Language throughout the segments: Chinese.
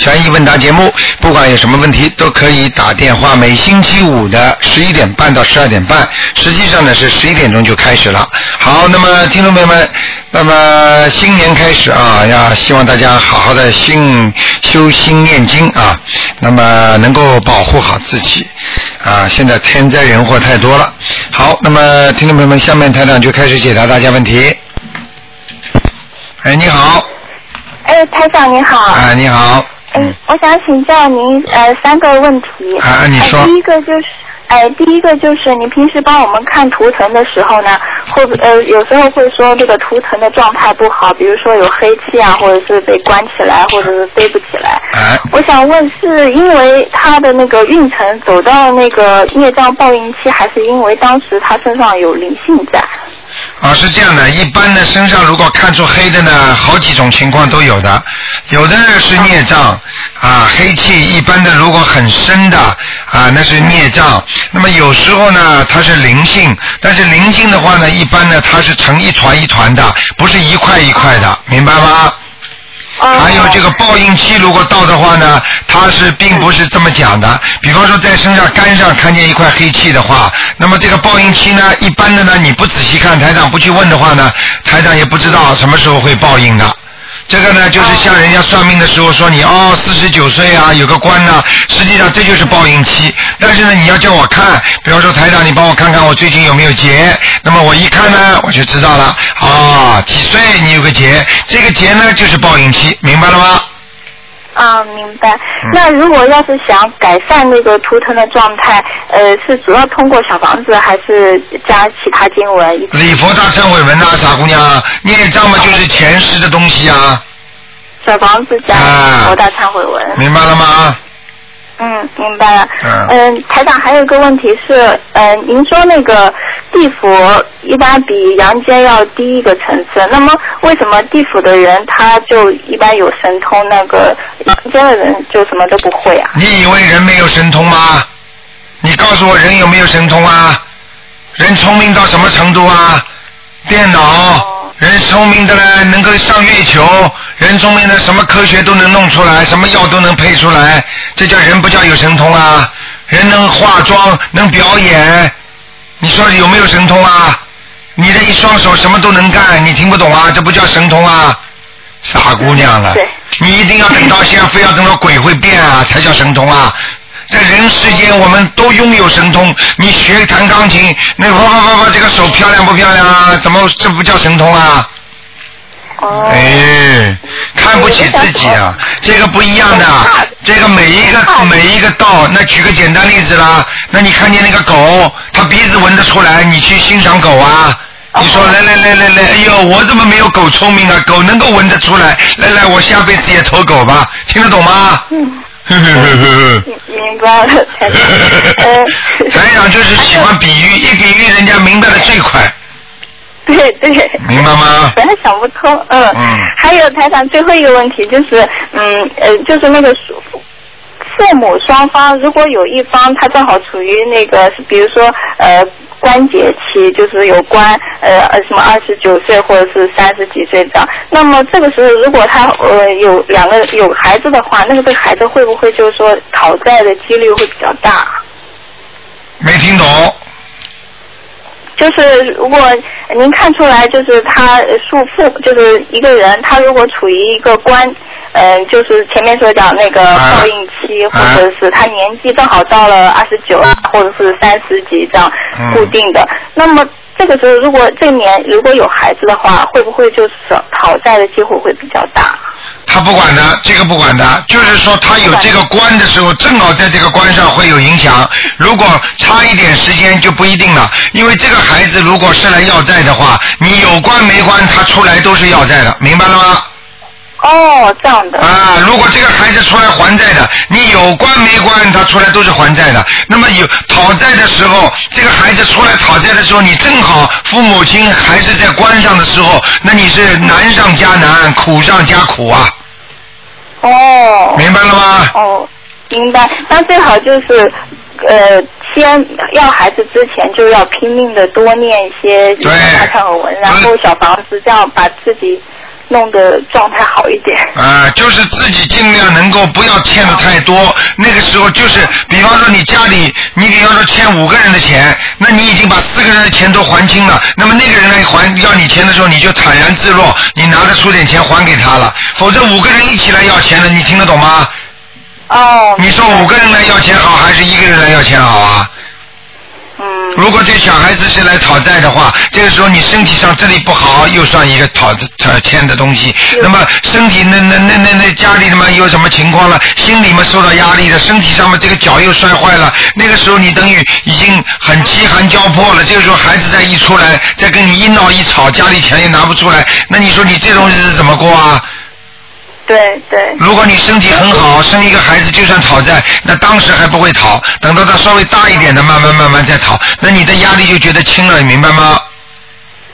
悬疑问答节目，不管有什么问题都可以打电话。每星期五的十一点半到十二点半，实际上呢是十一点钟就开始了。好，那么听众朋友们，那么新年开始啊，要希望大家好好的心修心念经啊，那么能够保护好自己啊。现在天灾人祸太多了。好，那么听众朋友们，下面台长就开始解答大家问题。哎，你好，哎，台长你好。啊，你好，嗯，我想请教您呃三个问题。啊你说呃第一个就是，哎，第一个就是您平时帮我们看图腾的时候呢，会不呃有时候会说这个图腾的状态不好，比如说有黑气啊，或者是被关起来，或者是飞不起来。哎，我想问，是因为他的那个运程走到那个业障报应期，还是因为当时他身上有灵性在？啊，是这样的，一般的身上如果看出黑的呢，好几种情况都有的，有的呢是孽障啊，黑气一般的如果很深的啊，那是孽障。那么有时候呢，它是灵性，但是灵性的话呢，一般呢它是成一团一团的，不是一块一块的，明白吗？还有这个报应期，如果到的话呢，它是并不是这么讲的。比方说在身上肝上看见一块黑气的话，那么这个报应期呢，一般的呢，你不仔细看，台长不去问的话呢，台长也不知道什么时候会报应的。这个呢，就是像人家算命的时候说你哦，四十九岁啊，有个官呢，实际上这就是报应期。但是呢，你要叫我看，比方说台长，你帮我看看我最近有没有劫，那么我一看呢，我就知道了，啊，几岁你有个劫，这个劫呢就是报应期，明白了吗？啊，明白。嗯那如果要是想改善那个图腾的状态，呃，是主要通过小房子，还是加其他经文？礼佛大忏悔文呐、傻姑娘，孽障嘛就是前世的东西啊，小房子加啊佛大忏悔文。明白了吗？嗯，明白了。嗯嗯，台长还有一个问题是，嗯，您说那个地府一般比阳间要低一个层次，那么为什么地府的人他就一般有神通，那个阳间的人就什么都不会啊？你以为人没有神通吗？你告诉我人有没有神通啊？人聪明到什么程度啊？电脑，人聪明的呢，能够上月球，人聪明的什么科学都能弄出来，什么药都能配出来，这叫人不叫有神通啊？人能化妆，能表演，你说有没有神通啊？你的一双手什么都能干，你听不懂啊？这不叫神通啊？傻姑娘了，你一定要等到现在，非要等到鬼会变啊，才叫神通啊！在人世间，我们都拥有神通。你学弹钢琴，那啪啪啪啪，这个手漂亮不漂亮啊？怎么这不叫神通啊？哦。哎，看不起自己啊，这个不一样的。这个每一个每一个道，那举个简单例子啦，那你看见那个狗，它鼻子闻得出来，你去欣赏狗啊？你说来来来来来，哎呦，我怎么没有狗聪明啊？狗能够闻得出来，来来，我下辈子也投狗吧，听得懂吗？嗯，呵呵呵呵呵。明明白了，台长。呃，台长就是喜欢比喻，一比喻人家明白的最快，对对。明白吗？本来想不通，嗯。嗯还有台长最后一个问题就是，嗯呃，就是那个父父母双方，如果有一方他正好处于那个，比如说呃关节期，就是有关呃呃什么二十九岁或者是三十几岁这样，那么这个时候如果他呃有两个有孩子的话，那个这个孩子会不会就是说讨债的几率会比较大？没听懂。就是如果您看出来，就是他呃属父，就是一个人，他如果处于一个关，嗯、就是前面所讲那个啊。报应期，啊或者是他年纪正好到了二十九啊，或者是三十几这样嗯。固定的，那么这个时候如果这年如果有孩子的话，会不会就是讨债的机会会比较大？他不管的，这个不管的，就是说他有这个关的时候，正好在这个关上会有影响。如果差一点时间就不一定了，因为这个孩子如果是来要债的话，你有关没关，他出来都是要债的，明白了吗？哦，这样的。啊，如果这个孩子出来还债的，你有关没关，他出来都是还债的。那么有讨债的时候，这个孩子出来讨债的时候，你正好父母亲还是在关上的时候，那你是难上加难，苦上加苦啊，哦。明白了吗？哦，明白。那最好就是，呃，先要孩子之前就要拼命的多念一些大忏悔文，然后小房子，这样把自己弄得状态好一点。啊，就是自己尽量能够不要欠的太多。那个时候就是，比方说你家里，你比方说欠五个人的钱，那你已经把四个人的钱都还清了，那么那个人来还要你钱的时候，你就坦然自若，你拿得出点钱还给他了。否则五个人一起来要钱的，你听得懂吗？哦。你说五个人来要钱好，还是一个人来要钱好啊？嗯。如果这小孩子是来讨债的话，这个时候你身体上这里不好，又算一个讨讨欠的东西。那么身体那那那那那家里嘛有什么情况了？心里嘛受到压力了，身体上面这个脚又摔坏了。那个时候你等于已经很饥寒交迫了。这个时候孩子再一出来，再跟你一闹一吵，家里钱也拿不出来，那你说你这种日子怎么过啊？对对。如果你身体很好，生一个孩子就算讨债，那当时还不会讨，等到他稍微大一点的，慢慢慢慢再讨，那你的压力就觉得轻了，你明白吗？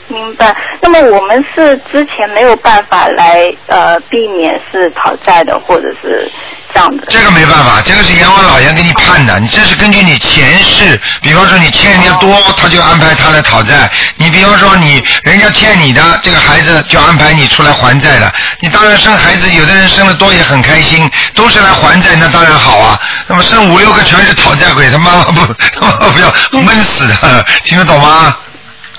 明白。那么我们是之前没有办法来呃避免是讨债的，或者是这样的。这个没办法，这个是阎王老爷给你判的，你这是根据你前世，比方说你欠人家多，他就安排他来讨债；你比方说你人家欠你的，这个孩子就安排你出来还债了。你当然生孩子，有的人生的多也很开心，都是来还债，那当然好啊。那么生五六个全是讨债鬼，他妈妈不不要闷死的，听得懂吗？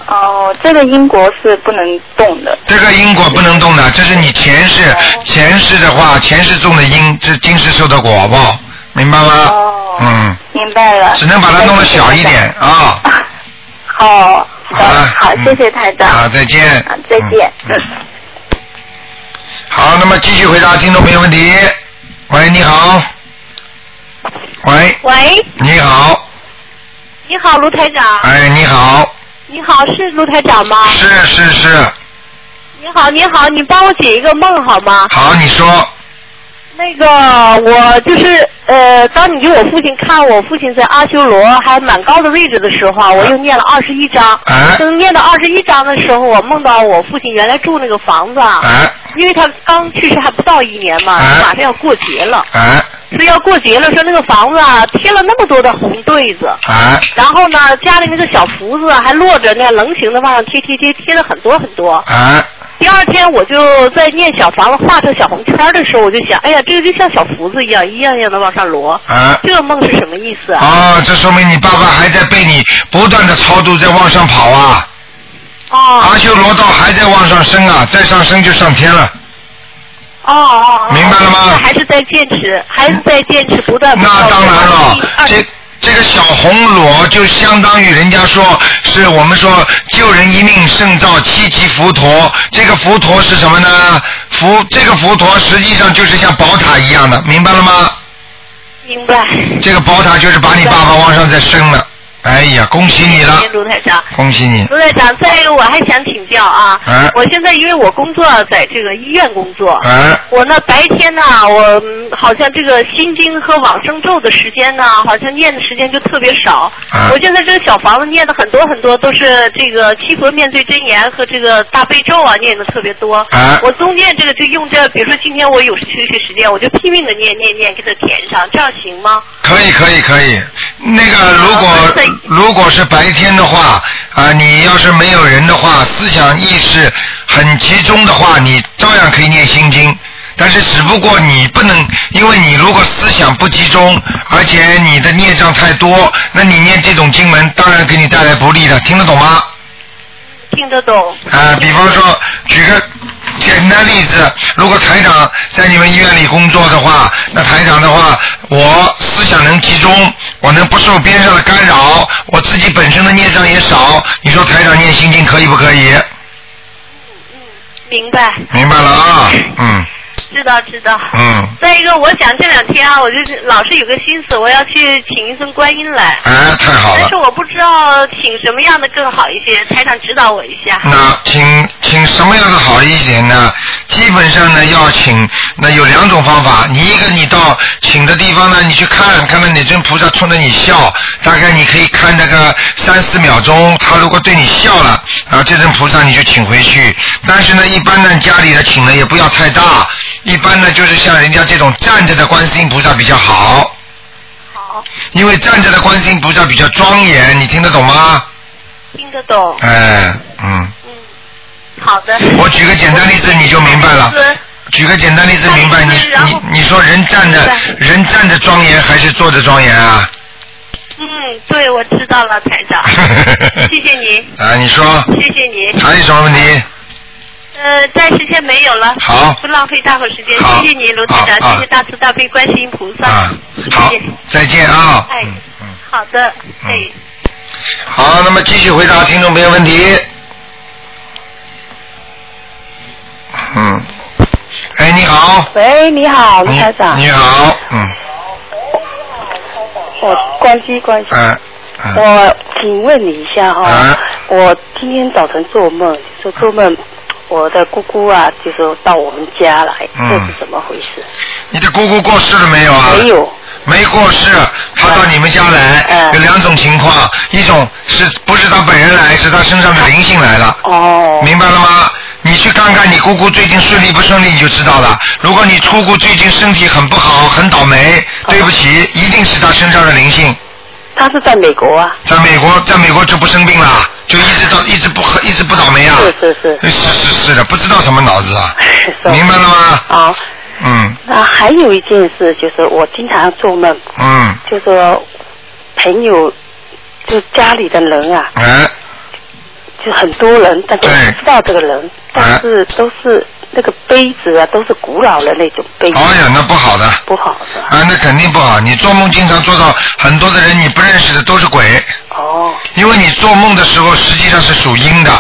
哦，这个因果是不能动的。这个因果不能动的，这是你前世，前世的话，前世种的因，这今世受的果报，明白吗？哦。嗯。明白了。只能把它弄得小一点啊。好。好了。好，谢谢台长。好，再见。啊，再见。嗯。好，那么继续回答听众朋友问题。喂，你好。喂。喂，你好。你好，卢台长。哎，你好。你好，是卢台长吗？是是是。你好，你好，你帮我解一个梦好吗？好，你说。那个，我就是呃，当你给我父亲看我父亲在阿修罗还蛮高的位置的时候啊，我又念了二十一章。啊。等念到二十一章的时候，我梦到我父亲原来住那个房子啊，哎。因为他刚去世还不到一年嘛，哎马上要过节了。哎。说要过节了，说那个房子啊贴了那么多的红对子。啊。然后呢，家里那个小福字啊还落着那棱形的往上贴贴贴贴了很多很多。哎。第二天我就在念小房子画成小红圈的时候，我就想，哎呀，这个就像小福子一样，一样一样的往上摞。啊。这个梦是什么意思啊？哦，这说明你爸爸还在被你不断的超度，在往上跑啊。哦。阿修罗道还在往上升啊，再上升就上天了。哦哦哦。明白了吗那还是在坚持，还是在坚持，不断。那当然了，这这个小红螺就相当于人家说是我们说救人一命胜造七级浮屠。这个浮屠是什么呢？浮这个浮屠实际上就是像宝塔一样的，明白了吗？明白。这个宝塔就是把你爸爸往上再升了。哎呀，恭喜你了谢谢，卢台长。恭喜你！卢台长，再一个我还想请教啊，哎我现在因为我工作在这个医院工作，哎我呢白天呢，我嗯好像这个心经和往生咒的时间呢，好像念的时间就特别少。哎我现在这个小房子念的很多很多，都是这个七佛面对真言和这个大悲咒啊，念的特别多。哎我中间这个就用这，比如说今天我有休息时间，我就拼命的念念念，给它填上，这样行吗？可以可以可以，那个如果如果是白天的话啊，你要是没有人的话，思想意识很集中的话，你照样可以念心经。但是只不过你不能，因为你如果思想不集中，而且你的孽障太多，那你念这种经文当然给你带来不利的，听得懂吗？听得懂。啊，比方说，举个简单例子，如果台长在你们医院里工作的话，那台长的话，我思想能集中，我能不受边上的干扰，我自己本身的念障也少，你说台长念心经可以不可以？明白。明白了啊，嗯知道知道。嗯，再一个，我想这两天啊，我就是老是有个心思，我要去请一尊观音来。哎，太好了但是。我不知道请什么样的更好一些，台长指导我一下。那请请什么样的好一点呢？基本上呢要请，那有两种方法。你一个你到请的地方呢，你去看看到哪尊菩萨冲着你笑，大概你可以看那个三四秒钟，他如果对你笑了，然后这尊菩萨你就请回去。但是呢，一般呢家里的请呢也不要太大，一般呢就是像人家这种站着的观世音菩萨比较好。好，因为站着的观世音菩萨比较庄严，你听得懂吗？听得懂。哎，嗯，嗯，好的。我举个简单例子你就明白了。是举个简单例子，明白你你你说人站着人站着庄严还是坐着庄严啊？嗯，对，我知道了，台长。谢谢你，啊，你说谢谢你。还有什么问题？呃，暂时先没有了。好不浪费大伙时间。谢谢你，卢台长，啊谢谢大慈大悲观世音菩萨。啊，好谢谢。，再见啊。哎嗯嗯。好的，嗯哎。好，那么继续回答听众朋友问题。嗯，哎，你好，喂，你好，卢你台长。你好，嗯，我关机关机。嗯嗯，我请问你一下哈、啊我今天早晨做梦，就做梦我的姑姑啊，就是到我们家来，嗯这是怎么回事？你的姑姑过世了没有啊？没有，没过世，他到你们家来，嗯有两种情况，一种是不是他本人来，是他身上的灵性来了，哦，明白了吗？你去看看你姑姑最近顺利不顺利，你就知道了。如果你姑姑最近身体很不好，很倒霉，对不起，一定是她身上的灵性。他是在美国啊，在美国，在美国就不生病了，就一直到 一直不喝一直不倒霉啊。是是是，是是是。的，不知道什么脑子啊，明白了吗？好，嗯。那还有一件事就是我经常做梦，嗯，就说朋友就家里的人啊，哎，就很多人，但是不知道这个人，但是都是那个杯子啊，都是古老的那种杯子，哎呀，那不好的。不好的？啊，那肯定不好。你做梦经常做到很多的人你不认识的都是鬼，哦因为你做梦的时候实际上是属阴的，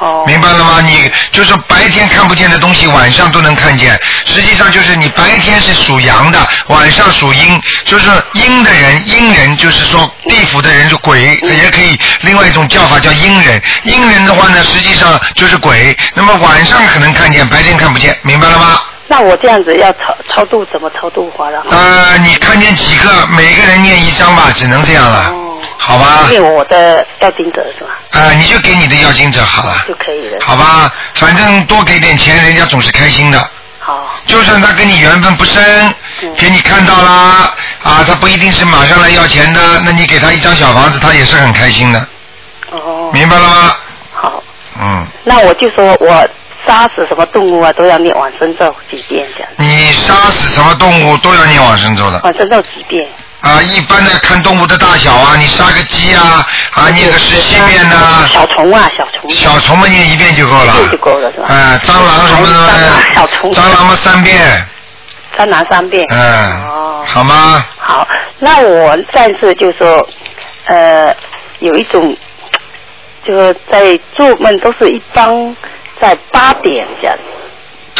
哦，明白了吗？你就是白天看不见的东西，晚上都能看见。实际上就是你白天是属阳的，晚上属阴，就是阴的人，阴人就是说地府的人是鬼，也可以另外一种叫法叫阴人。阴人的话呢，实际上就是鬼。那么晚上可能看见，白天看不见，明白了吗？那我这样子要超超度怎么超度法了？呃，你看见几个，每个人念一张吧，只能这样了，哦，好吧？念我的要经者是吧？啊、你就给你的要经者好了，就可以了。好吧？反正多给点钱，人家总是开心的。好，就算他跟你缘分不深，嗯给你看到啦，啊，他不一定是马上来要钱的，那你给他一张小房子，他也是很开心的，哦，明白了吗？好，嗯，那我就说我杀死什么动物啊，都要念往生咒几遍这样。你杀死什么动物都要念往生咒的往生咒几遍？啊。一般的看动物的大小啊，你杀个鸡啊，啊，念个十七遍呐、小虫啊，小虫。小虫嘛念一遍就够了。就够了是吧啊，蟑螂什么的，蟑螂小虫蟑螂嘛三遍，蟑螂三遍。嗯，哦。好吗？好，那我暂时就说，呃，有一种，就是在做梦都是一般在八点这样，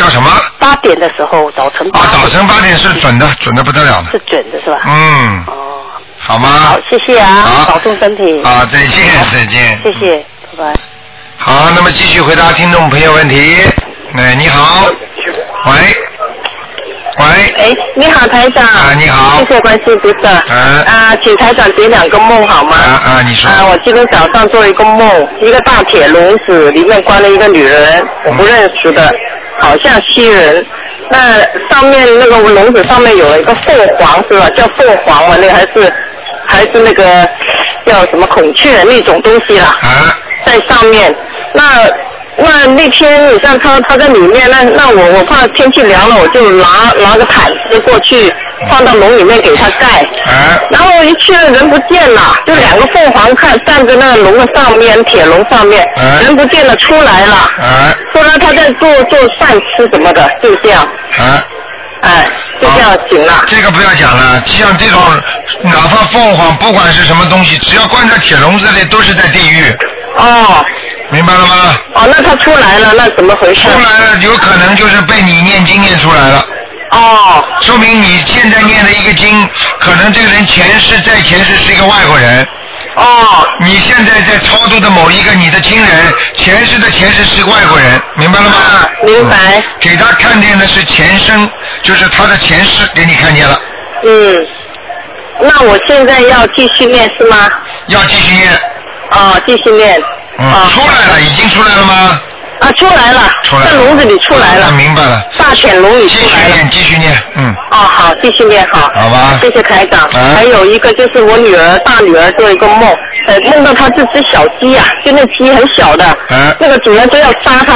叫什么？八点的时候，早晨八啊，早晨八点是准的，准的不得了的。是准的是吧？嗯，哦，好吗？好，谢谢啊，好保重身体。啊，再见，再见。谢谢，拜拜。好，那么继续回答听众朋友问题。哎，你好，喂，喂，哎，你好，台长。啊你好谢谢关心菩萨。嗯啊，请台长解两个梦好吗？啊啊，你说，啊，我今天早上做一个梦，一个大铁笼子里面关了一个女人，我不认识的，好像西人。那上面那个笼子上面有一个凤凰是吧？叫凤凰嘛，那个还是还是那个叫什么孔雀那种东西啦，啊，在上面。那那那天你像他他在里面，那那我我怕天气凉了，我就拿拿个毯子过去放到笼里面给它盖。啊，然后一去了人不见了，就两个凤凰看站在那个笼的上面，铁笼上面，嗯人不见了出来了，啊，说了他在做做饭吃什么的，就这样，啊。哎，就这样行了。这个不要讲了，像这种哪怕凤凰，不管是什么东西，只要关在铁笼子里，都是在地狱，哦明白了吗？哦，那他出来了，那怎么回事出？来了，有可能就是被你念经念出来了，哦说明你现在念的一个经，可能这个人前世在前世是一个外国人，哦你现在在超度的某一个你的亲人，前世的前世是外国人，明白了吗？啊明白嗯给他看见的是前生，就是他的前世给你看见了，嗯，那我现在要继续念是吗？要继续念。哦，继续念。嗯，啊出来了，已经出来了吗？啊，出来了，出来了。在笼子里出来了啊，明白了。大犬笼里继出来了。续念，继续念，嗯。哦，好，继续念好。好吧谢谢台长。啊还有一个就是我女儿，大女儿做一个梦，呃，梦到她这只小鸡啊，就那鸡很小的，啊那个主人都要杀它，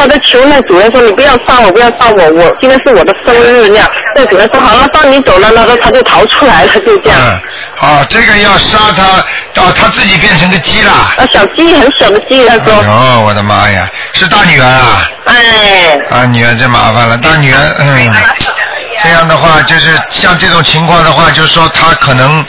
她在求那主人说你不要杀我，不要杀我，我今天是我的生日那样。那主人说好了，放你走了，那个他就逃出来了，就这样。嗯，好，这个要杀他，到他自己变成个鸡了。啊，小鸡很小的鸡，他说，哎呦，我的妈呀，是大女儿啊！哎，啊，女儿真麻烦了，大女儿，嗯，这样的话，就是像这种情况的话，就是说他可能，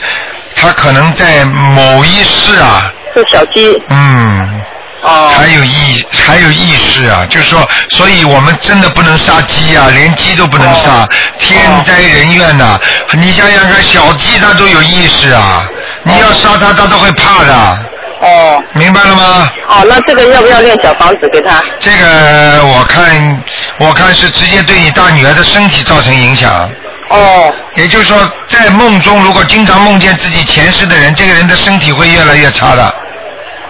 他可能在某一世啊，是小鸡，嗯，哦，还有意还有意识啊，就是说，所以我们真的不能杀鸡啊，连鸡都不能杀，天灾人怨呐、你想想看，小鸡它都有意识啊，你要杀它，它都会怕的，哦，明白了吗？哦，那这个要不要练小房子给他？这个我看，我看是直接对你大女儿的身体造成影响。哦，也就是说，在梦中如果经常梦见自己前世的人，这个人的身体会越来越差的。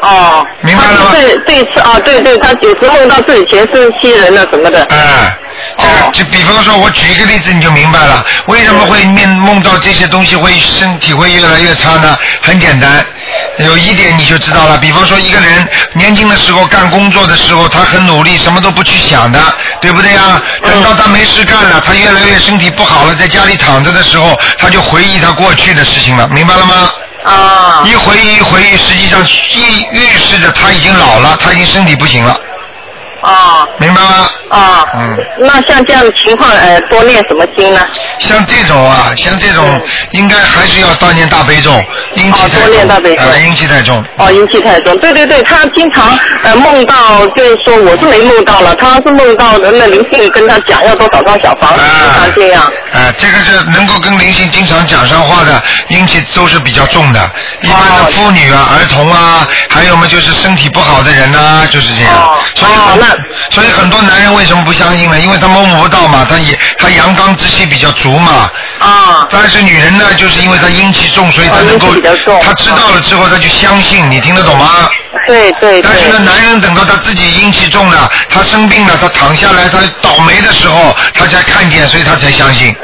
哦，明白了吗对对是啊，对对，他有时梦到自己前世亲人了什么的。哎，这个哦就比方说，我举一个例子你就明白了，为什么会面梦到这些东西会身体会越来越差呢？很简单，有一点你就知道了。比方说，一个人年轻的时候干工作的时候，他很努力，什么都不去想的，对不对啊？等到他没事干了，他越来越身体不好了，在家里躺着的时候，他就回忆他过去的事情了，明白了吗？啊，一回忆一回忆，实际上预预示着他已经老了，他已经身体不行了，啊明白吗？啊，嗯那像这样的情况，呃，多念什么经呢？像这种啊，像这种应该还是要悼念大悲咒，阴气太哦多念大悲重，咒呃，阴气太重。哦，阴气太重，对对对，他经常呃梦到，就是说我是没梦到了，他是梦到的那灵性跟他讲要多少张小房子，经常这样。啊，这个是能够跟灵性经常讲上话的，阴气都是比较重的。一般的哦妇女啊、儿童啊，还有嘛就是身体不好的人呐、就是这样。哦所以很、哦那所以很多男人为什么不相信呢？因为他摸不到嘛，他也他阳刚之气比较足嘛。啊但是女人呢，就是因为她阴气重，所以她能够她知道了之后，她就相信，你听得懂吗？对对对但。是呢，男人等到他自己阴气重了，他生病了，他躺下来，他倒霉的时候，他才看见，所以他才相信，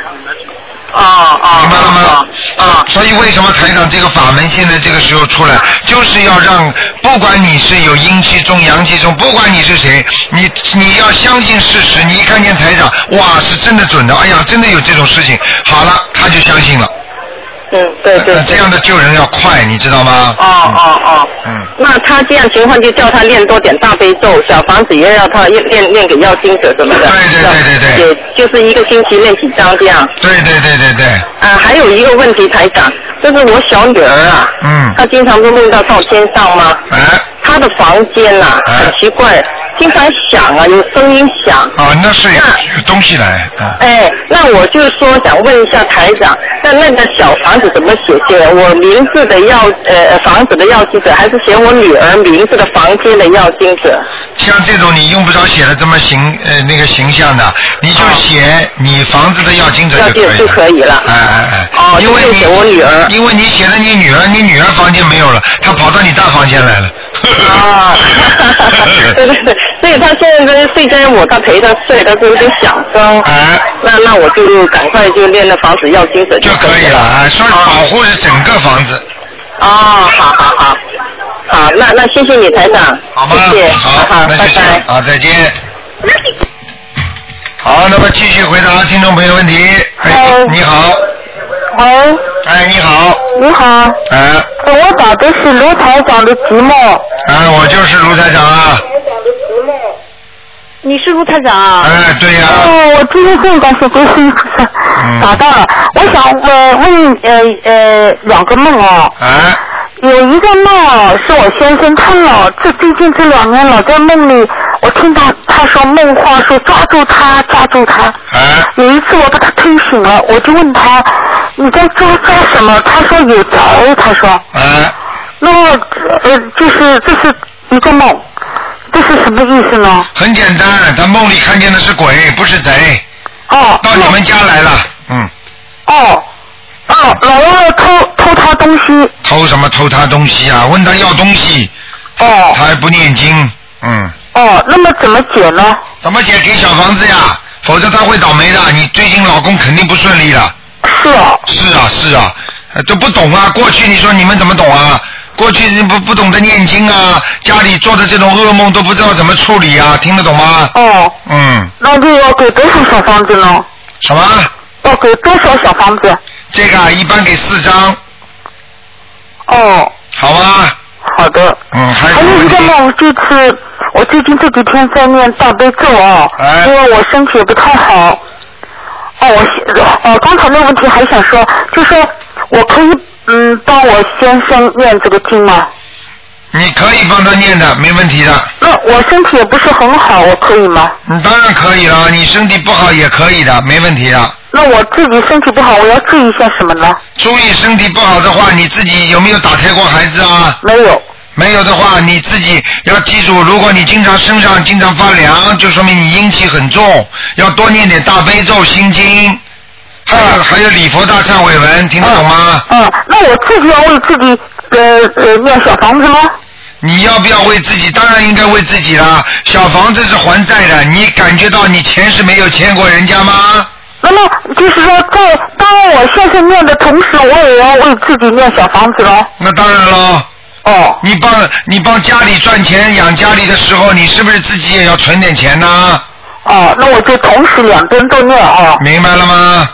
啊啊明白了吗？啊所以为什么台长这个法门现在这个时候出来，就是要让不管你是有阴气重、阳气重，不管你是谁，你你要相信事实。你一看见台长，哇，是真的准的，哎呀，真的有这种事情，好了，他就相信了。嗯，对对。这样的救人要快，你知道吗？哦哦哦，嗯那他这样情况就叫他练多点大悲咒，小房子也要他练练练给要经者什么的。对对对对对也就是一个星期练几张这样。对对对对对，啊，还有一个问题，台长，就是我小女儿啊，嗯她经常都梦到到天上吗？啊。她的房间呐、哎很奇怪，经常响啊，有声音响。啊，那是有那有东西来啊。哎，那我就说想问一下台长，那那个小房子怎么写写？我名字的要呃房子的要经者，还是写我女儿名字的房间的要经者？像这种你用不着写的这么形呃那个形象的，你就写你房子的要经者就可以了。要经就可以了哎哎哎。哦因为你写我女儿因为你写的你女儿，你女儿房间没有了，她跑到你大房间来了。啊，对对对，所以他现在在睡在我，他陪他睡，他是有点响声。哎，那那我就赶快就练那房子要经者就可以了啊，所以保护是整个房子，哦，好好好，好，那那谢谢你台长，好吗？谢谢，好，好，拜拜。这样啊，再见。好，那么继续回答听众朋友问题。哎哎，你好，喂，哎，你好，你好，哎，我打的是卢台长的节目。哎，我就是卢台长啊，你是卢台长啊？哎，对呀、哦，我今天很感谢观世音菩萨嗯。打到了。我想呃问呃呃两个梦哦，哎，有一个梦哦是我先生他老这最近这两年老在梦里，我听他他说梦话说抓住他抓住他。啊，有一次我把他推醒了，我就问他你在抓抓什么？他说有贼，他说。啊，那么呃，就是这是一个梦，这是什么意思呢？很简单，他梦里看见的是鬼，不是贼，哦，到你们家来了，嗯，哦哦，老要偷偷他东西，偷什么偷他东西啊？问他要东西，哦他还不念经，嗯，哦，那么怎么解呢？怎么解给小房子呀？否则他会倒霉的。你最近老公肯定不顺利了。是啊，是啊，是啊，呃都不懂啊。过去你说你们怎么懂啊？过去你不不懂得念经啊，家里做的这种噩梦都不知道怎么处理啊，听得懂吗？哦，嗯，那就要给多少小房子呢？什么？要给多少小房子？这个啊一般给四张，哦，好吧？好的。嗯，还有还有一？个梦，这次我最近这几天在念大悲咒啊，哎因为我身体也不太好。哦，我先哦，刚才那个问题还想说，就说我可以嗯帮我先生念这个经吗？你可以帮他念的，没问题的。那我身体也不是很好，我可以吗？你当然可以了，你身体不好也可以的，没问题的。那我自己身体不好，我要注意些什么呢？注意身体不好的话，你自己有没有打胎过孩子啊？没有。没有的话，你自己要记住，如果你经常身上经常发凉，就说明你阴气很重，要多念点大悲咒、心经，还有、还有礼佛大忏悔文，听得懂吗？嗯，那我自己要为自己呃呃念小房子吗？你要不要为自己？当然应该为自己啦。小房子是还债的，你感觉到你前世没有欠过人家吗？那么就是说，在当我现在念的同时，我也要为自己念小房子喽。那当然喽。哦。你帮你帮家里赚钱养家里的时候，你是不是自己也要存点钱呢？哦，那我就同时两边都念啊。明白了吗？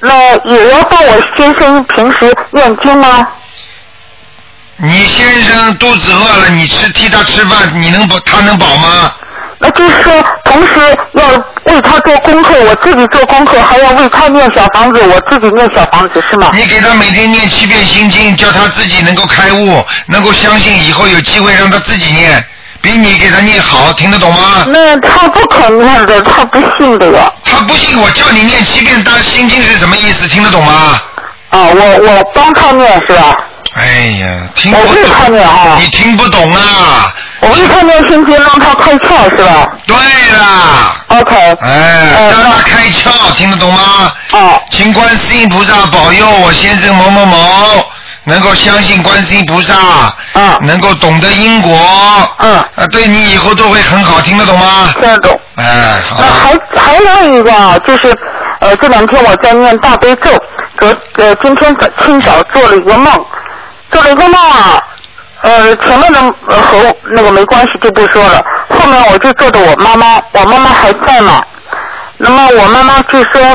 那也要帮我先生平时念经吗？你先生肚子饿了，你吃替他吃饭，你能饱他能饱吗？那就是说，同时要为他做功课，我自己做功课，还要为他念小房子，我自己念小房子是吗？你给他每天念七遍心经，叫他自己能够开悟，能够相信以后有机会让他自己念，比你给他念好，听得懂吗？那他不肯念的，他不信的呀。他不信，我叫你念七遍大心经是什么意思？听得懂吗？啊，我我帮他念是吧？哎呀，听不我为他念啊。你听不懂啊？我会看见心经，让他开窍是吧对啦。？OK。哎，让他开窍，听得懂吗？哦。请观世音菩萨保佑我先生某某某能够相信观世音菩萨，嗯，能够懂得因果，嗯，啊，对你以后都会很好，听得懂吗？听得懂。哎，好那还还有一个啊，就是呃这两天我在念大悲咒，昨呃今天早清早做了一个梦，做了一个梦啊，呃前面的和那个没关系就不说了，后面我就做的我妈妈，我妈妈还在嘛，那么我妈妈就说，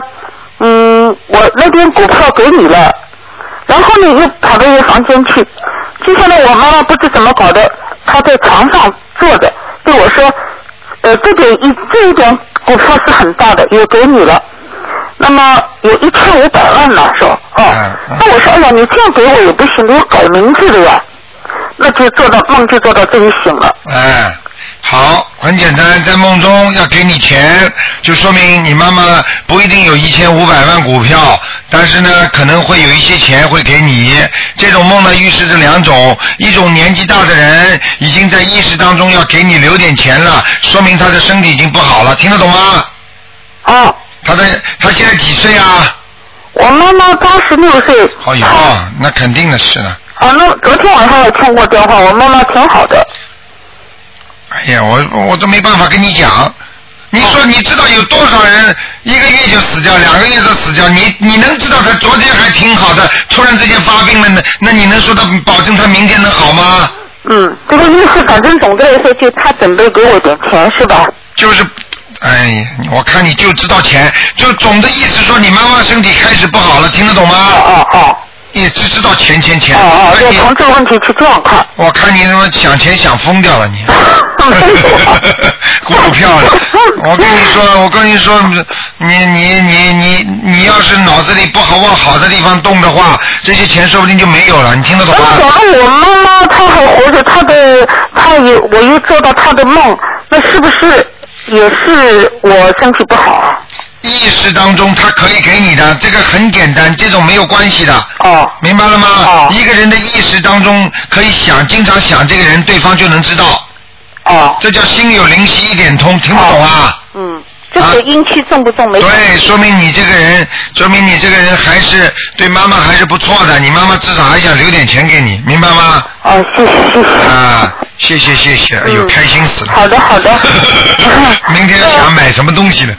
嗯我那边股票给你了，然后呢又跑到一个房间去，接下来我妈妈不知怎么搞的，她在床上坐着对我说。呃，这点一这一点股票是很大的，也给你了。那么有一千五百万呢，说哦。那我说，哎呀，你这样给我也不行，你要改名字的呀。那就做到梦就做到这里醒了。哎，好，很简单，在梦中要给你钱，就说明你妈妈不一定有一千五百万股票，但是呢，可能会有一些钱会给你。这种梦呢，预示着两种，一种年纪大的人已经在意识当中要给你留点钱了，说明他的身体已经不好了，听得懂吗？哦。他在他现在几岁啊？我妈妈八十六岁。哦哟，那肯定的是了。啊，那昨天晚上我通过电话，我妈妈挺好的。哎呀，我我都没办法跟你讲。你说你知道有多少人一个月就死掉，两个月就死掉？你你能知道他昨天还挺好的，突然之间发病了，那那你能说他保证他明天能好吗？嗯，这个意思反正总的来说，就他准备给我点钱是吧？就是，哎呀，我看你就知道钱，就总的意思说你妈妈身体开始不好了，听得懂吗？哦哦。也只知道钱钱钱。哦哦，哎你就从这个问题去这样看。我看你他妈想钱想疯掉了你。股票了，我跟你说，我跟你说，你你你你你要是脑子里不好往好的地方动的话，这些钱说不定就没有了，你听得懂吗？我妈妈她还活着，她的她也我又做到她的梦，那是不是也是我身体不好啊？意识当中他可以给你的，这个很简单，这种没有关系的。哦明白了吗？哦一个人的意识当中可以想，经常想这个人，对方就能知道，哦，这叫心有灵犀一点通，听不懂啊？嗯，这个阴气重不重没关对，说明你这个人，说明你这个人还是对妈妈还是不错的，你妈妈至少还想留点钱给你，明白吗？哦，谢谢谢谢。啊，谢谢谢谢，哎呦，嗯开心死了。好的好的 明天想买什么东西呢？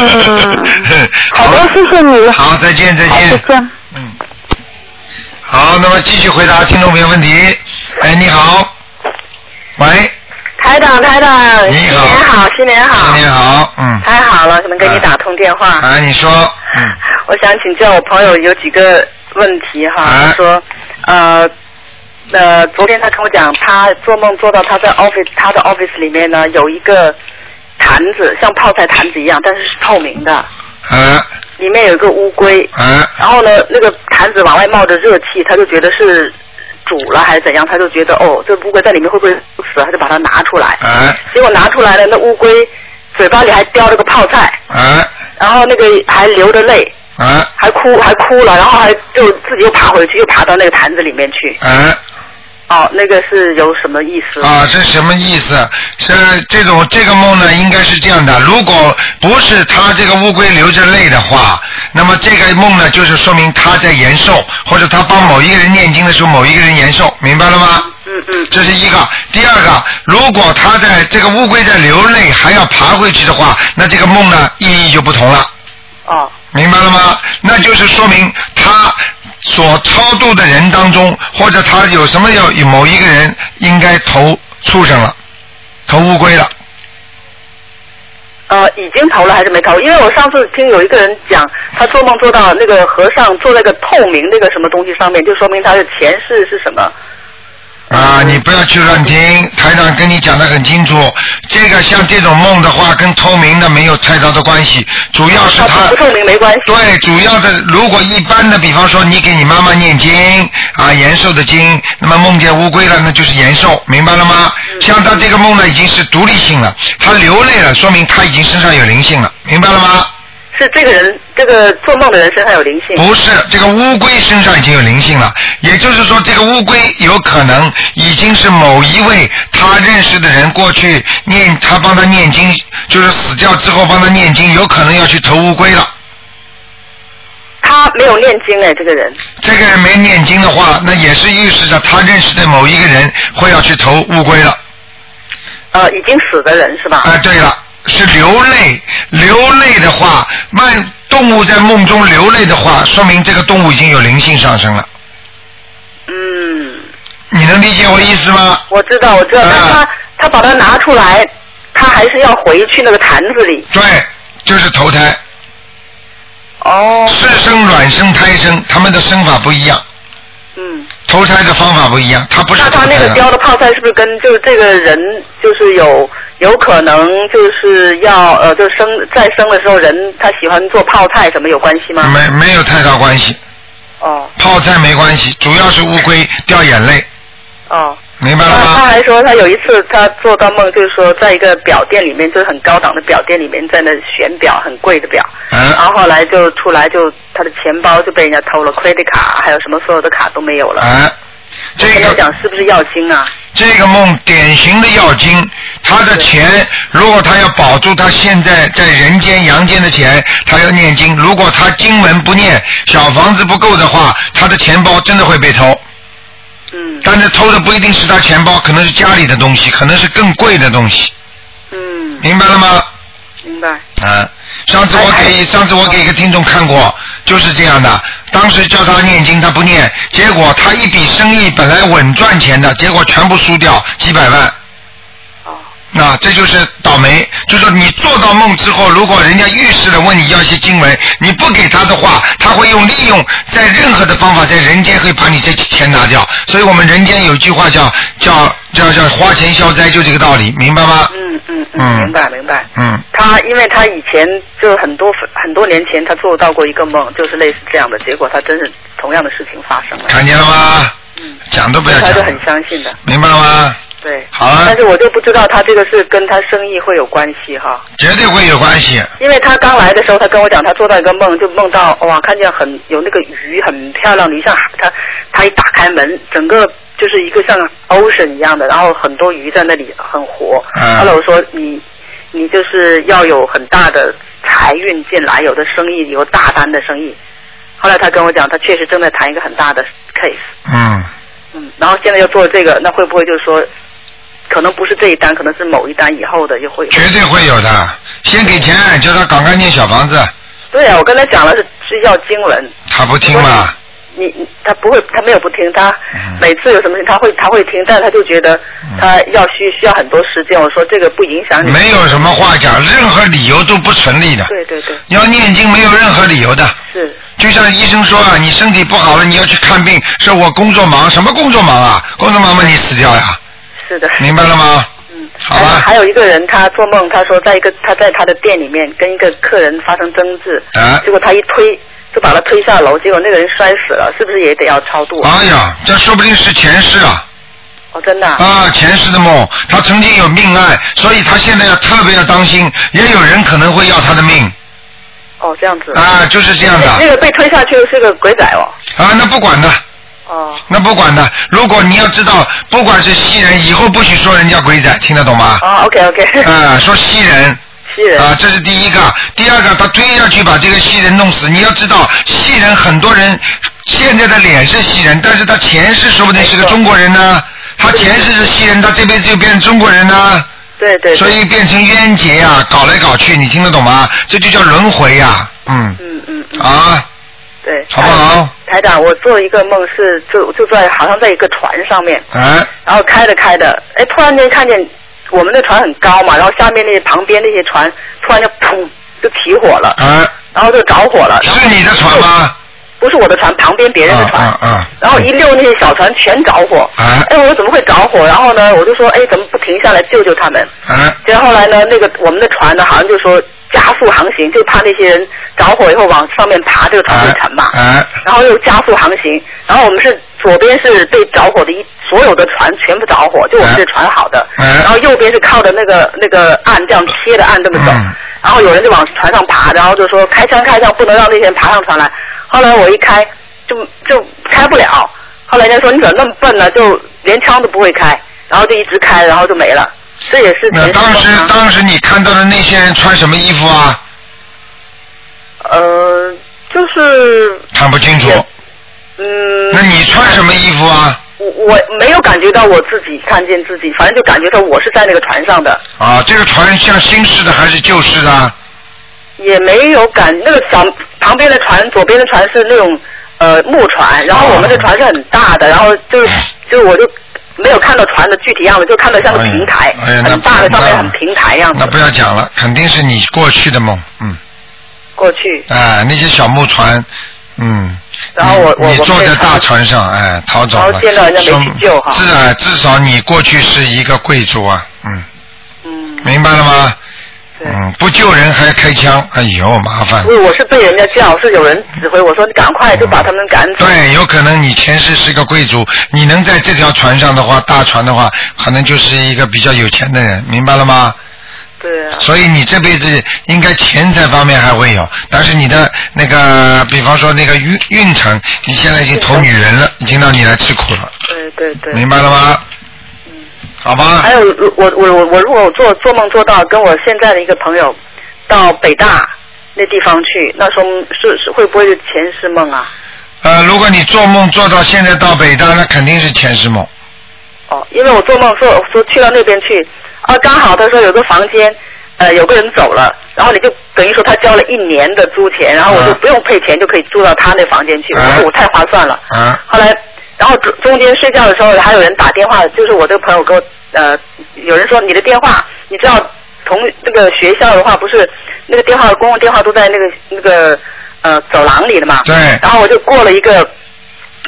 嗯好的，谢谢你。好，再见再。见。嗯。好，那么继续回答听众朋友问题。哎，你好。喂，台长，台长，你好。新年好，新年好，新年好，嗯。太好了，能给你打通电话。啊，你说，嗯，我想请教我朋友有几个问题哈，啊他说，呃，呃，昨天他跟我讲，他做梦做到他在 office，他的 office 里面呢有一个坛子，像泡菜坛子一样，但是是透明的，啊里面有一个乌龟，啊然后呢，那个坛子往外冒着热气，他就觉得是煮了还是怎样，他就觉得哦，这乌龟在里面会不会死，他就把它拿出来，啊结果拿出来了，那乌龟嘴巴里还叼了个泡菜，啊然后那个还流着泪，啊还哭还哭了，然后还就自己又爬回去，又爬到那个坛子里面去。啊哦，那个是有什么意思？啊！是什么意思？是这种这个梦呢，应该是这样的。如果不是他这个乌龟流着泪的话，那么这个梦呢，就是说明他在延寿，或者他帮某一个人念经的时候，某一个人延寿，明白了吗？嗯嗯。这是一个。第二个，如果他在这个乌龟在流泪还要爬回去的话，那这个梦呢意义就不同了。哦。明白了吗？那就是说明他所超度的人当中，或者他有什么要某一个人应该投畜生了，投乌龟了。呃，已经投了还是没投？因为我上次听有一个人讲，他做梦做到那个和尚坐在个透明那个什么东西上面，就说明他的前世是什么？啊，你不要去乱听，台长跟你讲的很清楚。这个像这种梦的话，跟透明的没有太大的关系，主要是它不透明没关系。对，主要的如果一般的，比方说你给你妈妈念经啊，延寿的经，那么梦见乌龟了，那就是延寿，明白了吗？像他这个梦呢，已经是独立性了，他流泪了，说明他已经身上有灵性了，明白了吗？是这个人，这个做梦的人身上有灵性。不是，这个乌龟身上已经有灵性了，也就是说，这个乌龟有可能已经是某一位他认识的人过去念，他帮他念经，就是死掉之后帮他念经，有可能要去投乌龟了。他没有念经哎，这个人。这个人没念经的话，那也是预示着他认识的某一个人会要去投乌龟了。呃，已经死的人是吧？啊，对了，是流泪，流泪的话，慢动物在梦中流泪的话，说明这个动物已经有灵性上升了。嗯。你能理解我意思吗？我知道，我知道，但他他把它拿出来，他还是要回去那个坛子里。对，就是投胎。哦。是生、卵生、胎生，他们的生法不一样。嗯。投胎的方法不一样，他不是那他那个雕的泡菜是不是跟就是这个人就是有有可能就是要呃就生再生的时候人他喜欢做泡菜什么有关系吗？没没有太大关系。哦。泡菜没关系，主要是乌龟掉眼泪，哦。明白了吗他？还说他有一次他做到梦，就是说在一个表店里面，就是很高档的表店里面，在那选表，很贵的表。嗯然后后来就出来就他的钱包就被人家偷了，credit 卡还有什么所有的卡都没有了。啊，这个讲是不是要金啊？这个梦典型的要经，他的钱如果他要保住他现在在人间阳间的钱，他要念经。如果他经文不念，小房子不够的话，他的钱包真的会被偷。嗯。但是偷的不一定是他钱包，可能是家里的东西，可能是更贵的东西。嗯。明白了吗？明白。啊，上次我给上次我给一个听众看过，就是这样的。当时叫他念经，他不念，结果他一笔生意本来稳赚钱的，结果全部输掉几百万。那这就是倒霉，就说你做到梦之后，如果人家预示了问你要一些经文，你不给他的话，他会用利用在任何的方法在人间会把你这钱拿掉。所以我们人间有一句话叫叫叫叫花钱消灾，就这个道理，明白吗？嗯嗯嗯明白明白。嗯，他因为他以前就很多很多年前他做到过一个梦，就是类似这样的，结果他真是同样的事情发生了。看见了吗？嗯讲都不要讲了他就很，相信的。明白了吗？对。好了但是我就不知道他这个是跟他生意会有关系哈。绝对会有关系。因为他刚来的时候，他跟我讲，他做到一个梦，就梦到哇，看见很有那个鱼，很漂亮的鱼，像他他一打开门，整个就是一个像 ocean 一样的，然后很多鱼在那里很活。嗯后来我说你你就是要有很大的财运进来，有的生意有大单的生意。后来他跟我讲，他确实正在谈一个很大的 case，嗯，嗯，然后现在要做这个，那会不会就是说，可能不是这一单，可能是某一单以后的就会有？绝对会有的。先给钱，叫他赶快念小房子，对啊，我跟他讲了是是要经文，他不听嘛。你你他不会，他没有不听，他嗯每次有什么事他会他会听，但是他就觉得他要需需要很多时间。我说这个不影响你，没有什么话讲，任何理由都不成立的。对对对，你要念经没有任何理由的。是。就像医生说啊，你身体不好了，你要去看病，说我工作忙，什么工作忙啊？工作忙吗，你死掉呀？是的。明白了吗？嗯。好了。还有一个人，他做梦，他说在一个他在他的店里面跟一个客人发生争执，啊结果他一推就把他推下楼，结果那个人摔死了，是不是也得要超度？哎呀，这说不定是前世啊。哦，真的啊。啊，前世的梦，他曾经有命案，所以他现在要特别要当心，也有人可能会要他的命哦，这样子。啊，就是这样的那个被推下去的是个鬼仔哦。啊，那不管的。哦。那不管的，如果你要知道，不管是西人，以后不许说人家鬼仔，听得懂吗？哦，OK OK。啊，说西人。西人。啊，这是第一个，第二个，他推下去把这个西人弄死。你要知道，西人很多人现在的脸是西人，但是他前世说不定是个中国人呢。他前世是西人，他这辈子就变成中国人呢。对对。所以变成冤结呀、搞来搞去，你听得懂吗？这就叫轮回呀、嗯。嗯嗯嗯。啊，对。好不好？台长，我做一个梦是就就在好像在一个船上面，哎，然后开着开着，哎，突然间看见我们的船很高嘛，然后下面那些旁边那些船突然就砰就起火了，哎，然后就着火了。是你的船吗？不是我的船，旁边别人的船。啊啊。然后一溜那些小船全着火。啊。哎，我说怎么会着火？然后呢，我就说，哎，怎么不停下来救救他们？啊。结果后来呢，那个我们的船呢，好像就说加速航行，就怕那些人着火以后往上面爬，这个船会沉嘛。哎。然后又加速航行，然后我们是左边是被着火的一所有的船全部着火，就我们这船好的。然后右边是靠着那个那个岸这样贴着岸这么走，然后有人就往船上爬，然后就说开枪开枪，不能让那些人爬上船来。后来我一开就就开不了，后来人家说你怎么那么笨呢？就连枪都不会开，然后就一直开，然后就没了。这也是那当时当时你看到的那些人穿什么衣服啊？呃，就是看不清楚。嗯。那你穿什么衣服啊？我我没有感觉到我自己看见自己，反正就感觉到我是在那个船上的，啊，这个船像新式的还是旧式的？也没有感那个小旁边的船，左边的船是那种呃木船，然后我们的船是很大的，然后就就我就没有看到船的具体样子，就看到像个平台，哎呀，那很大的上面很平台样子。那不要讲了，肯定是你过去的梦，嗯。过去。哎，那些小木船，嗯。然后我你你我我被坐在大船船上，哎，逃走了。然后见到人家没去救哈至啊，至少你过去是一个贵族啊，嗯。嗯。明白了吗？嗯，不救人还开枪，哎呦，麻烦不。是，我是被人家叫，是有人指挥我说你赶快就把他们赶走。对，有可能你前世是个贵族，你能在这条船上的话，大船的话，可能就是一个比较有钱的人，明白了吗？对啊。所以你这辈子应该钱财方面还会有，但是你的那个，比方说那个运运程，你现在已经投女人了，已经让你来吃苦了，对对对。明白了吗？好吧。还有，我我我我如果做做梦做到跟我现在的一个朋友到北大那地方去，那说是是会不会是前世梦啊？呃，如果你做梦做到现在到北大，那肯定是前世梦。哦，因为我做梦说说去到那边去，啊，刚好他说有个房间，呃，有个人走了，然后你就等于说他交了一年的租钱，然后我就不用配钱就可以住到他那房间去，我说我太划算了。啊。后来，然后中中间睡觉的时候还有人打电话，就是我这个朋友给我呃，有人说你的电话，你知道同那个学校的话不是那个电话公共电话都在那个那个呃走廊里的嘛。对。然后我就过了一个。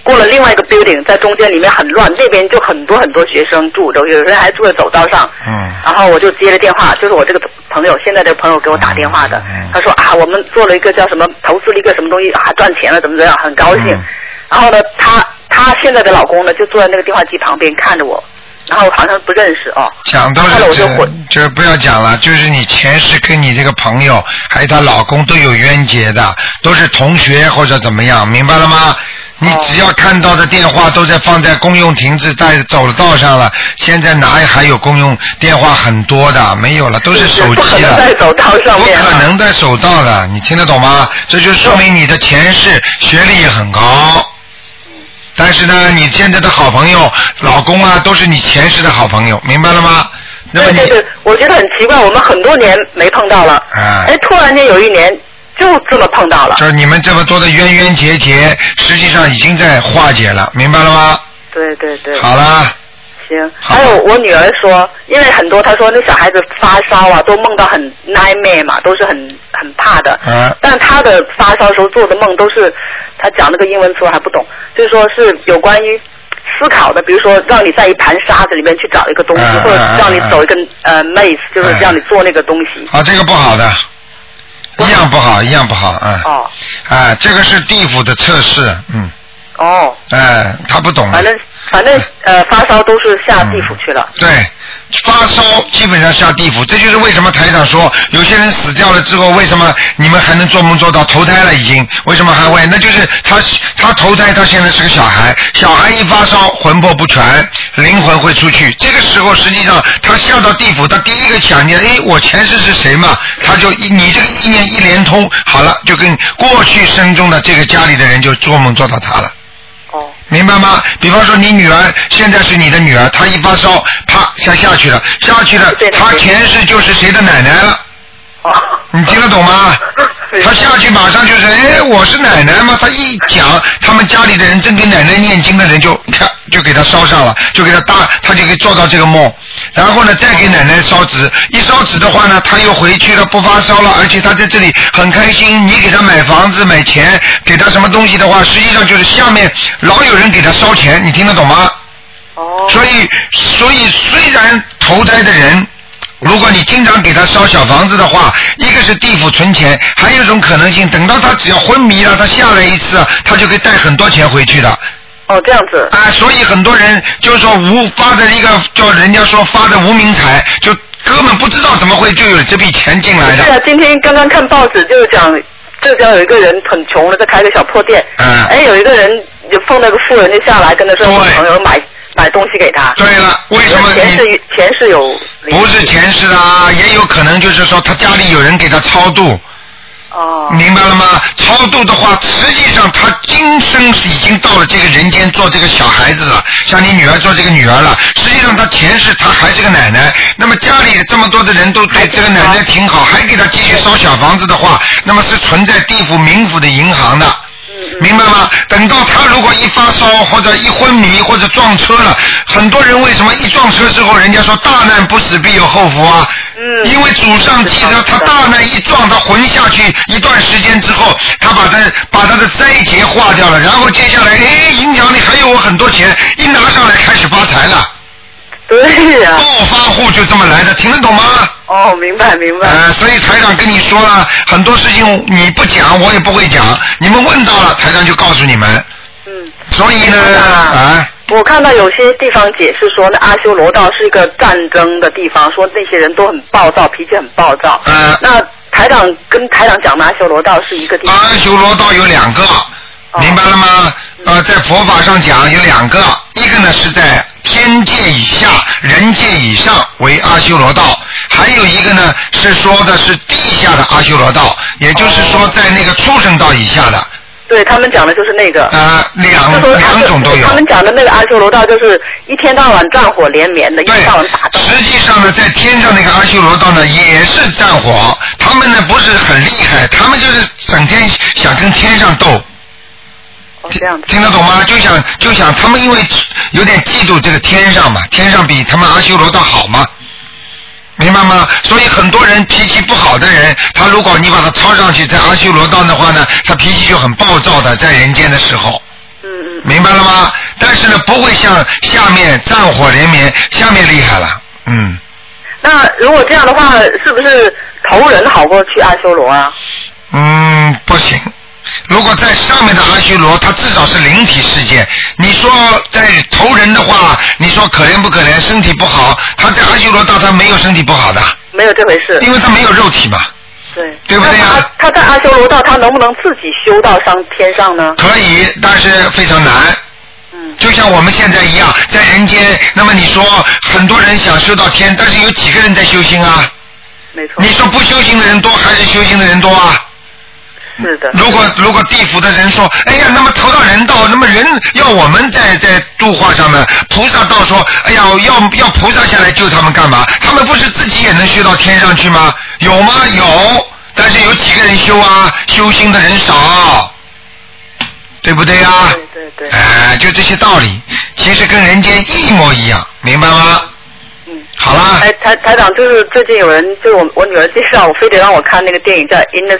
过了另外一个 building，在中间里面很乱，那边就很多很多学生住着，有人还住在走道上。嗯。然后我就接了电话，就是我这个朋友，现在这个朋友给我打电话的。嗯他说啊，我们做了一个叫什么，投资了一个什么东西啊，赚钱了，怎么怎么样，很高嗯兴。然后呢，她她现在的老公呢，就坐在那个电话机旁边看着我，然后好像不认识哦。讲都是。这，就不要讲了。就是你前世跟你这个朋友还有她老公都有冤结的，都是同学或者怎么样，明白了吗？你只要看到的电话都在放在公用亭子在走道上了，现在哪还有公用电话很多的？没有了，都是手不可机了。能在走道上不可能在走道的，你听得懂吗？这就说明你的前世学历也很高。但是呢，你现在的好朋友、老公啊，都是你前世的好朋友，明白了吗？那么你对对对，我觉得很奇怪，我们很多年没碰到了，啊，哎，突然间有一年就这么碰到了。就是你们这么多的冤冤结结，实际上已经在化解了，明白了吗？对对对。好啦，行，还有我女儿说，因为很多她说那小孩子发烧啊，都梦到很 nightmare 嘛，都是很很怕的。啊，但她的发烧时候做的梦都是，她讲那个英文词我还不懂，就是说是有关于思考的，比如说让你在一盘沙子里面去找一个东西，啊或者啊让你啊走一个呃 maze，就是让你做那个东西。啊，这个不好的，一样不好，一样不好嗯。哦。啊，这个是地府的测试，嗯，哦，哎，他不懂。反正反正呃发烧都是下地府去了。对，发烧基本上下地府，这就是为什么台长说有些人死掉了之后，为什么你们还能做梦做到投胎了已经？为什么还会？那就是他他投胎，他现在是个小孩，小孩一发烧魂魄不全，灵魂会出去。这个时候实际上他下到地府，他第一个想念，哎，我前世是谁嘛？他就一你这个意念一连通，好了，就跟过去生中的这个家里的人就做梦做到他了。明白吗？比方说你女儿现在是你的女儿，她一发烧，啪下下去了，下去了，她前世就是谁的奶奶了。你听得懂吗？她下去马上就是，哎，我是奶奶嘛。她一讲，他们家里的人正给奶奶念经的人就看就给她烧上了，就给她搭，她就给做到这个梦。然后呢，再给奶奶烧纸，一烧纸的话呢，他又回去了，不发烧了，而且他在这里很开心。你给他买房子、买钱，给他什么东西的话，实际上就是下面老有人给他烧钱，你听得懂吗？哦。所以，所以虽然投胎的人。如果你经常给他烧小房子的话，一个是地府存钱，还有一种可能性，等到他只要昏迷了，他下来一次，他就可以带很多钱回去的。哦，这样子。啊，所以很多人就是说无发的一个叫人家说发的无名财，就根本不知道怎么会就有这笔钱进来的。对啊，今天刚刚看报纸就是讲浙江有一个人很穷了，在开个小破店。嗯。哎，有一个人就碰到个富人就下来跟他说，我朋友买买东西给他。对了，为什么前世钱是有？不是前世啊，也有可能就是说他家里有人给他超度。哦。明白了吗？超度的话，实际上他今生是已经到了这个人间做这个小孩子了，像你女儿做这个女儿了。实际上他前世他还是个奶奶，那么家里这么多的人都对这个奶奶挺好，还给他继续烧小房子的话，那么是存在地府冥府的银行的。明白吗？等到他如果一发烧或者一昏迷或者撞车了，很多人为什么一撞车之后，人家说大难不死必有后福啊？嗯。因为祖上记得他大难一撞，他魂下去一段时间之后，他把他把他的灾劫化掉了，然后接下来，哎，银行里还有我很多钱，一拿上来开始发财了。对呀、暴发户就这么来的，听得懂吗？哦，明白明白。呃，所以台长跟你说了很多事情，你不讲我也不会讲，你们问到了，台长就告诉你们。嗯。所以呢，啊，我看到有些地方解释说，那阿修罗道是一个战争的地方，说那些人都很暴躁，脾气很暴躁。嗯。那台长跟台长讲的阿修罗道是一个地方。阿修罗道有两个，明白了吗？呃，在佛法上讲有两个，一个呢是在天界以下、人界以上为阿修罗道，还有一个呢是说的是地下的阿修罗道，也就是说在那个畜生道以下的。对他们讲的就是那个。呃，两两种都有他。们讲的那个阿修罗道就是一天到晚战火连绵的，一天到晚打斗。实际上呢，在天上那个阿修罗道呢，也是战火，他们呢不是很厉害，他们就是整天想跟天上斗。听听得懂吗？就想就想他们因为有点嫉妒这个天上嘛，天上比他们阿修罗道好嘛，明白吗？所以很多人脾气不好的人，他如果你把他抄上去在阿修罗道的话呢，他脾气就很暴躁的，在人间的时候。嗯嗯。明白了吗？但是呢，不会像下面战火连绵，下面厉害了，嗯。那如果这样的话，是不是投人好过去阿修罗啊？嗯，不行。如果在上面的阿修罗，他至少是灵体世界。你说在投人的话，你说可怜不可怜？身体不好，他在阿修罗道他没有身体不好的，没有这回事。因为他没有肉体嘛。对。对不对呀、他他在阿修罗道，他能不能自己修到上天上呢？可以，但是非常难。嗯。就像我们现在一样，在人间，那么你说很多人想修到天，但是有几个人在修心啊？没错。你说不修行的人多还是修行的人多啊？是的。如果如果地府的人说，哎呀，那么投到人道，那么人要我们在在度化上面，菩萨道说，哎呀，要要菩萨下来救他们干嘛？他们不是自己也能修到天上去吗？有吗？有，但是有几个人修啊？修心的人少，对不对呀、对对对。哎、就这些道理，其实跟人间一模一样，明白吗？嗯。好啦。台台台长，就是最近有人就是我我女儿介绍，我非得让我看那个电影叫《In the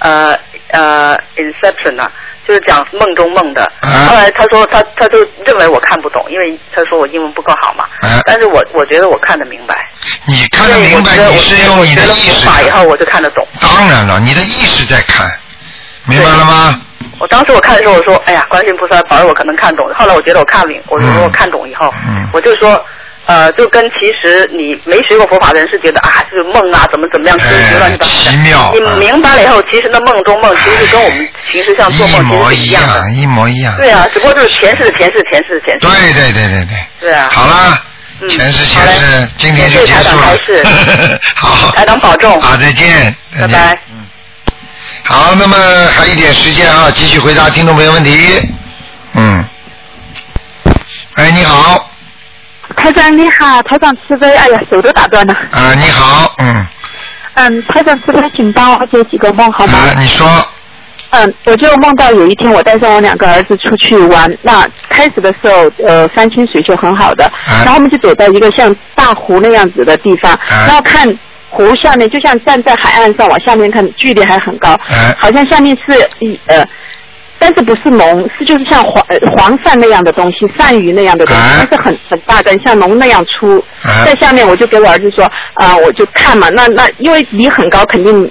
呃呃 Inception》啊，就是讲梦中梦的。后来他说他他就认为我看不懂，因为他说我英文不够好嘛。啊但是我我觉得我看得明白。你看得明白，你是用你的意识法以后我就看得懂。当然了，你的意识在看，明白了吗？我当时我看的时候，我说：“哎呀，观世音菩萨保佑我可能看懂。”后来我觉得我看明，我说我看懂以后，嗯我就说，呃，就跟其实你没学过佛法的人是觉得啊，是梦啊，怎么怎么样，科学乱七八糟。奇妙你明白了以后，其实那梦中梦其实跟我们平时像做梦其实是一样的。一模一样。对啊，只不过就是前世的前世前世的前世。对对对对对。对啊。好啦，嗯前世前世，今天就结束了。好。台长保重。好，再见。拜拜。嗯好，那么还有一点时间啊，继续回答听众朋友问题。嗯。哎，你好，台长你好，台长慈悲，哎呀，手都打断了。啊，你好，嗯，嗯，台长慈悲，请帮我解几个梦好吗？啊，你说，嗯，我就梦到有一天我带上我两个儿子出去玩，那开始的时候，呃，山清水秀很好的，然后我们就走到一个像大湖那样子的地方，然后看湖下面，就像站在海岸上往下面看，距离还很高，好像下面是一呃。但是不是龙，是就是像黄呃黄鳝那样的东西，鳝鱼那样的东西，但是很很大的，像龙那样粗。在下面我就给我儿子说，啊、我就看嘛，那那因为离很高，肯定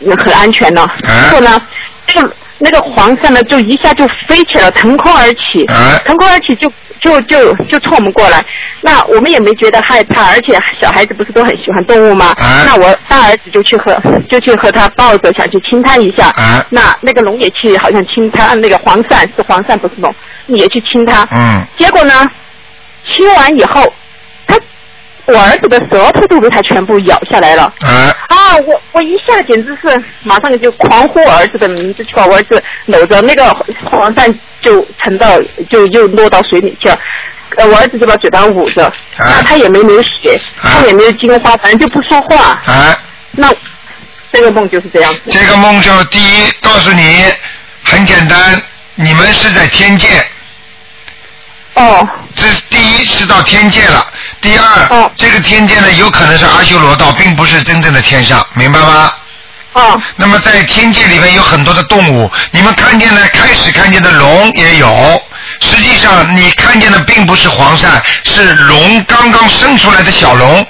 嗯很安全呢。然后呢，就那个黄鳝呢，就一下就飞起了，腾空而起，腾空而起就就就就冲我们过来。那我们也没觉得害怕，而且小孩子不是都很喜欢动物吗？那我大儿子就去和就去和他抱着，想去亲他一下。那那个龙也去，好像亲他，那个黄鳝是黄鳝不是龙，也去亲他。嗯。结果呢，亲完以后，他我儿子的舌头都被他全部咬下来了。啊。啊！我我一下简直是马上就狂呼我儿子的名字，去把我儿子搂着，那个黄鳝就沉到就又落到水里去了。呃，我儿子就把嘴巴捂着，那他也没流血，他也没有惊慌，反正就不说话。啊。那这个梦就是这样子。这个梦就第一告诉你很简单，你们是在天界。哦。这是第一是到天界了，第二，哦、这个天界呢有可能是阿修罗道，并不是真正的天上，明白吗？哦。那么在天界里面有很多的动物，你们看见呢，开始看见的龙也有。实际上，你看见的并不是黄鳝，是龙刚刚生出来的小龙。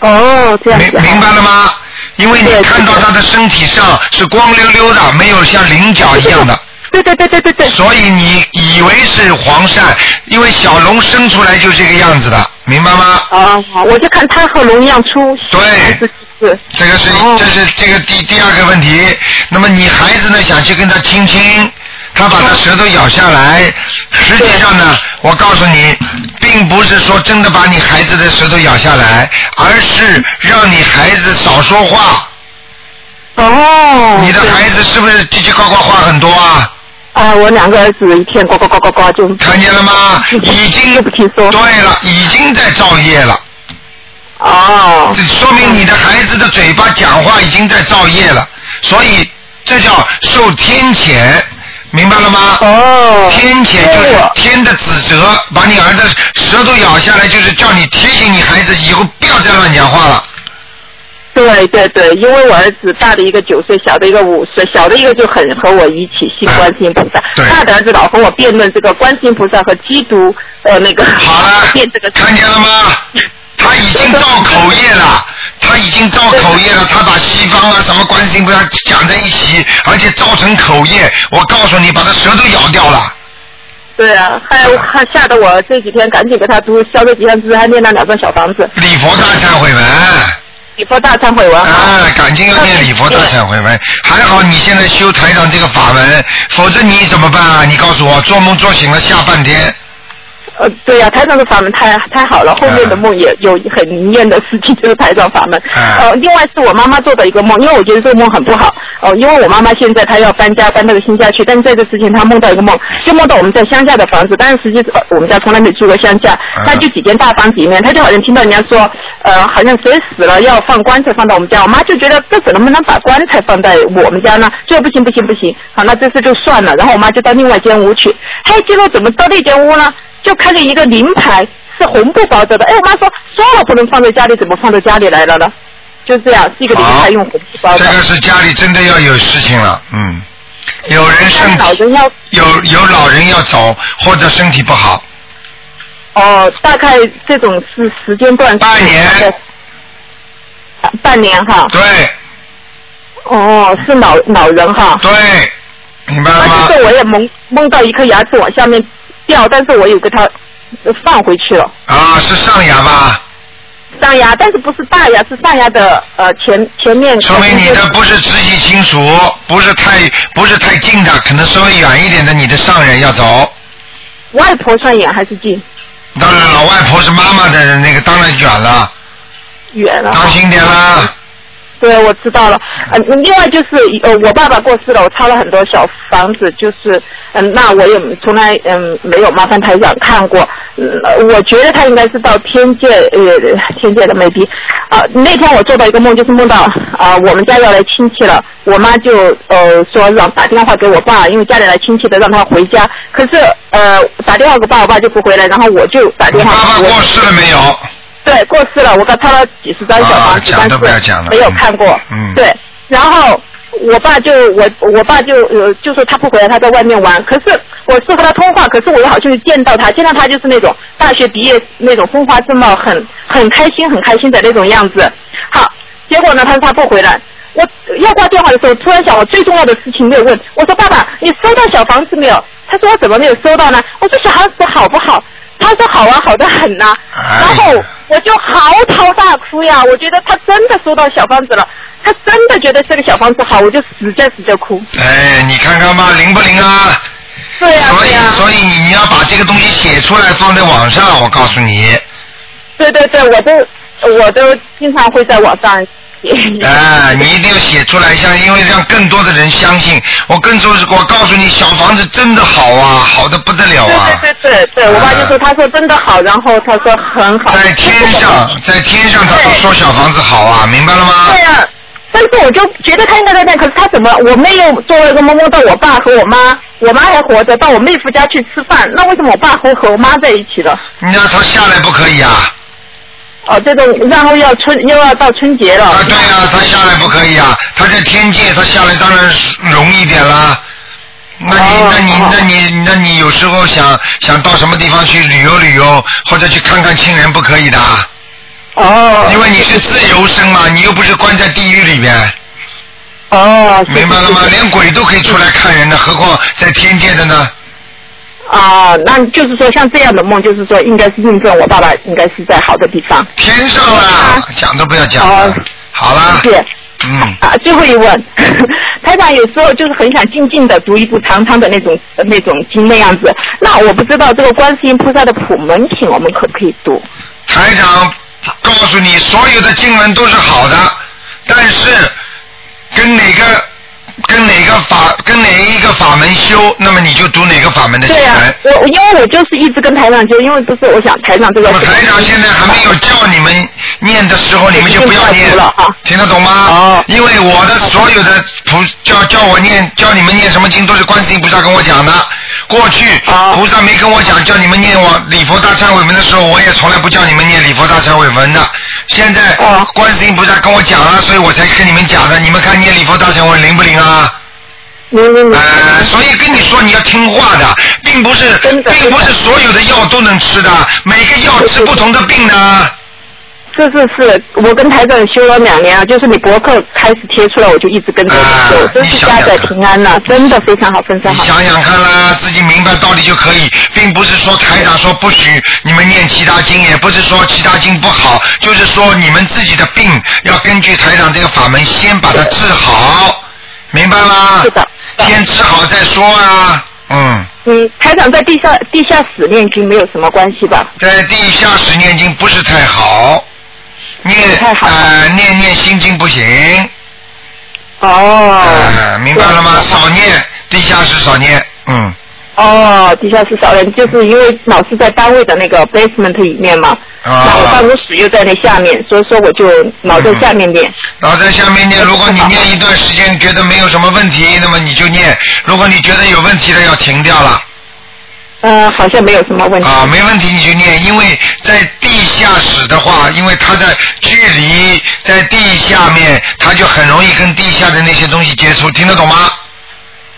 哦，这样明明白了吗？因为你看到它的身体上是光溜溜的，没有像菱角一样的。对对对对对对。所以你以为是黄鳝，因为小龙生出来就这个样子的，明白吗？啊，我就看它和龙一样粗。对。是。这个是，这是这个第第二个问题。那么你孩子呢，想去跟他亲亲，他把他舌头咬下来，实际上呢，我告诉你，并不是说真的把你孩子的舌头咬下来，而是让你孩子少说话。哦。你的孩子是不是叽叽呱呱话很多啊？啊，我两个儿子一天呱呱呱呱呱就。看见了吗？已经不听说。对了，已经在造业了。哦。这说明你的孩子的嘴巴讲话已经在造业了，所以这叫受天谴，明白了吗？哦。天谴就是天的指责，把你儿子舌头咬下来，就是叫你提醒你孩子以后不要再乱讲话了。对对对，因为我儿子大的一个九岁，小的一个五岁，小的一个就很和我一起信观世音菩萨，大的儿子老和我辩论这个观世音菩萨和基督呃那个好了，辩这个。看见了吗？他已经造口业了，他已经造口业了，他把西方啊什么观世音菩萨讲在一起，而且造成口业，我告诉你，把他舌头咬掉了。对啊，还还 吓得我这几天赶紧给他读消灾吉祥字，还念了两张小房子。礼佛大忏悔文。礼佛大忏悔文。啊，赶紧要念礼佛大忏悔文。还好你现在修台长这个法门，否则你怎么办啊？你告诉我，做梦做醒了吓半天。呃，对呀、台长的法门太太好了，后面的梦也有很灵验的事情，就是台长法门。呃，另外是我妈妈做的一个梦，因为我觉得这个梦很不好。哦、因为我妈妈现在她要搬家，搬到个新家去，但是在这之前她梦到一个梦，就梦到我们在乡下的房子，但是实际呃我们家从来没住过乡下，那就几间大房子里面，她就好像听到人家说，呃，好像谁死了要放棺材放到我们家，我妈就觉得这次能不能把棺材放在我们家呢？就说不行不行不行，好，那这次就算了，然后我妈就到另外一间屋去，嘿，结果怎么到那间屋呢？就看见一个灵牌是红布包着的，哎，我妈说说了不能放在家里，怎么放到家里来了呢？就这样，是一个灵牌用红布包的。这个是家里真的要有事情了，嗯，有人生老人要有有老人要走，或者身体不好，哦，大概这种是时间段半年，半年哈。对。哦，是老老人哈。对，明白了吗？我也梦梦到一颗牙齿往下面掉，但是我有给它放回去了。啊，是上牙吧？上牙，但是不是大牙，是上牙的呃前前面。说明你的不是直系亲属，不是太不是太近的，可能稍微远一点的，你的上人要走。外婆算远还是近？当然，老外婆是妈妈的那个，当然远了，远了。当心点啦。对，我知道了。嗯，另外就是呃，我爸爸过世了，我抄了很多小房子，就是嗯，那我也从来嗯没有麻烦台长看过。嗯，我觉得他应该是到天界呃天界的 maybe 啊、那天我做到一个梦，就是梦到啊、我们家要来亲戚了，我妈就呃说让打电话给我爸，因为家里来亲戚的，让他回家。可是呃打电话给爸，我爸就不回来，然后我就打电话。爸爸过世了没有？对，过世了，我给他抄了几十张小房子，讲都不要讲了但是没有看过。嗯对，然后我爸就我我爸就呃就说他不回来，他在外面玩。可是我是和他通话，可是我又好像是见到他，见到他就是那种大学毕业那种风华正茂，很很开心很开心的那种样子。好，结果呢，他说他不回来。我要挂电话的时候，突然想我最重要的事情没有问。我说爸爸，你收到小房子没有？他说我怎么没有收到呢？我说小房子好不好？他说好啊，好的很呐、然后我就嚎啕大哭呀，我觉得他真的收到小房子了，他真的觉得这个小房子好，我就使劲使劲哭。哎，你看看吧，灵不灵啊？对呀、所以对呀、所以你你要把这个东西写出来放在网上，我告诉你，对对对，我都我都经常会在网上写。哎，你一定要写出来，像因为让更多的人相信。我更多，我告诉你，小房子真的好啊，好的不得了啊！对对对对，我爸就说他说真的好，然后他说很好。在天上，在天上他都说小房子好啊，明白了吗？对呀、但是我就觉得他应该在那，可是他怎么我没有做了一个梦梦到我爸和我妈，我妈还活着，到我妹夫家去吃饭，那为什么我爸和和我妈在一起了？你让他下来不可以啊！哦，这种然后要春又要到春节了。啊，对啊，他下来不可以啊！他在天界，他下来当然容易点啦。那你、哦那你那你那你有时候想想到什么地方去旅游旅游，或者去看看亲人，不可以的。哦。因为你是自由身嘛，你又不是关在地狱里边。哦。明白了吗？连鬼都可以出来看人的，何况在天界的呢？啊，那就是说像这样的梦，就是说应该是印证我爸爸应该是在好的地方。天上啦，讲都不要讲了。好啦。谢谢。嗯。啊，最后一问，台长有时候就是很想静静的读一部长长的那种那种经那样子。那我不知道这个观世音菩萨的普门品，我们可不可以读？台长告诉你，所有的经文都是好的，但是跟哪个跟哪个法跟哪一个法门修，那么你就读哪个法门的经对啊、我因为我就是一直跟台长修因为不是我想台长这个。我台长现在还没有叫你们念的时候，你们就不要念了，听得懂吗？因为我的所有的菩叫叫我念教你们念什么经，都是观世音菩萨跟我讲的。过去菩萨没跟我讲叫你们念我礼佛大忏悔文的时候，我也从来不叫你们念礼佛大忏悔文的。现在观世音菩萨跟我讲了，所以我才跟你们讲的。你们看念礼佛大忏悔文灵不灵啊？呃，所以跟你说你要听话的，并不是，并不是所有的药都能吃的，每个药治不同的病的。是是是，我跟台长修了两年啊，就是你博客开始贴出来，我就一直跟着你修，真是家在平安了，真的非常好，非常好。想想看啦，自己明白道理就可以，并不是说台长说不许你们念其他经，也不是说其他经不好，就是说你们自己的病要根据台长这个法门先把它治好，明白吗？是的。先治好再说啊，嗯。嗯，台长在地下地下室念经没有什么关系吧？在地下室念经不是太好，念呃念念心经不行。哦。呃，明白了吗？少念，地下室少念，嗯。哦，地下室少念，就是因为老是在单位的那个 basement 里面嘛。啊。那我办公室又在那下面，所以说我就老在下面念。老在下面念，如果你念一段时间觉得没有什么问题，那么你就念；如果你觉得有问题了，要停掉了。呃，好像没有什么问题。啊，没问题你就念，因为在地下室的话，因为它的距离在地下面，它就很容易跟地下的那些东西接触，听得懂吗？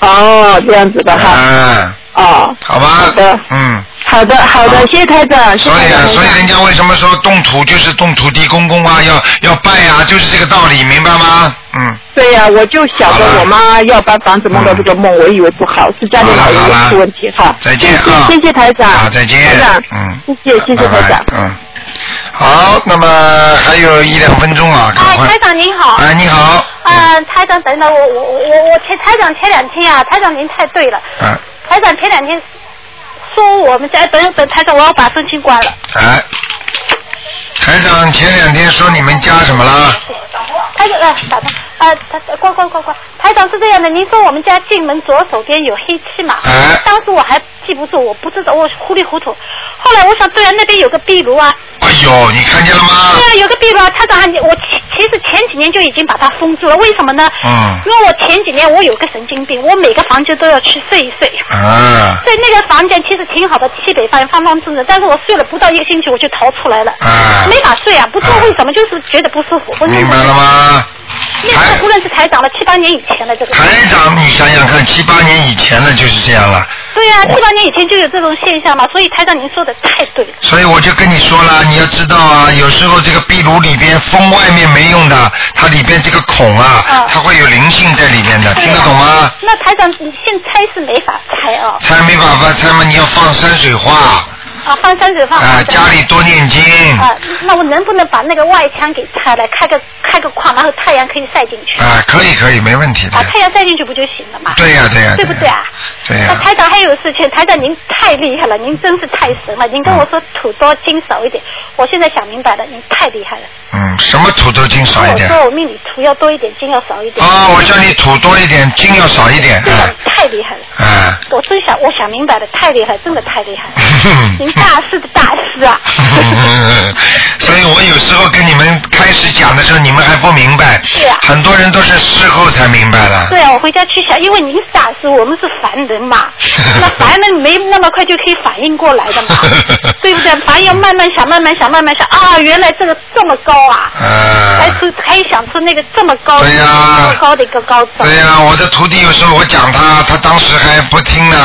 哦，这样子的哈。嗯。哦。好吧。好的。嗯。好的，好的，谢谢台长。所以啊，所以人家为什么说动土就是动土地公公啊，要要拜啊，就是这个道理，明白吗？嗯。对呀、我就晓得我妈要搬房子梦到这个梦，我以为不好，是家里老人有出问题哈。再见谢谢啊谢谢台长。好再见台长，嗯，谢谢谢谢台长。嗯。好，那么还有一两分钟啊，赶哎，台。长您好。哎，你好。嗯，台长，等等，我我我我我前台长前两天啊，台长您太对了。啊。台长前两天说我们家等等台长，我要把声音关了。哎，台长前两天说你们家什么了？台长，来，打通，呃，台关关关关。台长是这样的，您说我们家进门左手边有黑漆嘛？哎。当时我还记不住，我不知道，我糊里糊涂。后来我想，对啊，那边有个壁炉啊。哎呦，你看见了吗？对啊，有个壁炉啊，台长还我其其实前几年就已经把它封住了，为什么呢？嗯。因为我前几年我有个神经病，我每个房间都要去睡一睡。啊。所以那个房间其实挺好的，西北方方方正正，但是我睡了不到一个星期我就逃出来了，啊没法睡啊，不知道为什么，就是觉得不舒服。我明白了吗？那时候不认识台长了，七八年以前了，这个。台长，你想想看，七八年以前了就是这样了，对呀、七八年以前就有这种现象嘛，所以台长您说的太对了。所以我就跟你说了，你要知道啊，有时候这个壁炉里边封外面没用的，它里边这个孔啊，它会有灵性在里面的，听得懂吗？那台长，你现在拆是没法拆啊。拆没办法拆嘛，你要放山水画啊，放山水放。啊，家里多念经。啊，那我能不能把那个外墙给拆了，开个开个框，然后太阳可以晒进去？啊，可以可以，没问题的啊，。太阳晒进去不就行了嘛？对呀对呀对不对啊？对呀那台长还有事情，台长您太厉害了，您真是太神了。您跟我说土多金少一点，我现在想明白了，您太厉害了。嗯，什么土多金少一点我。说我命里土要多一点，金要少一点。啊，我叫你土多一点，金要少一点。对呀啊，太厉害了。啊。我真想，我想明白了，太厉害，真的太厉害了。您大师的大师啊！所以我有时候跟你们开始讲的时候，你们还不明白。是啊很多人都是事后才明白的。对啊，我回家去想，因为您是大师，我们是凡人嘛，那凡人没那么快就可以反应过来的嘛，对不对？凡人要慢慢想，慢慢想，慢慢想啊，原来这个这么高啊，啊还出还想出那个这么高、对呀这么高的一个高招。对呀、我的徒弟有时候我讲他，他当时还不听呢，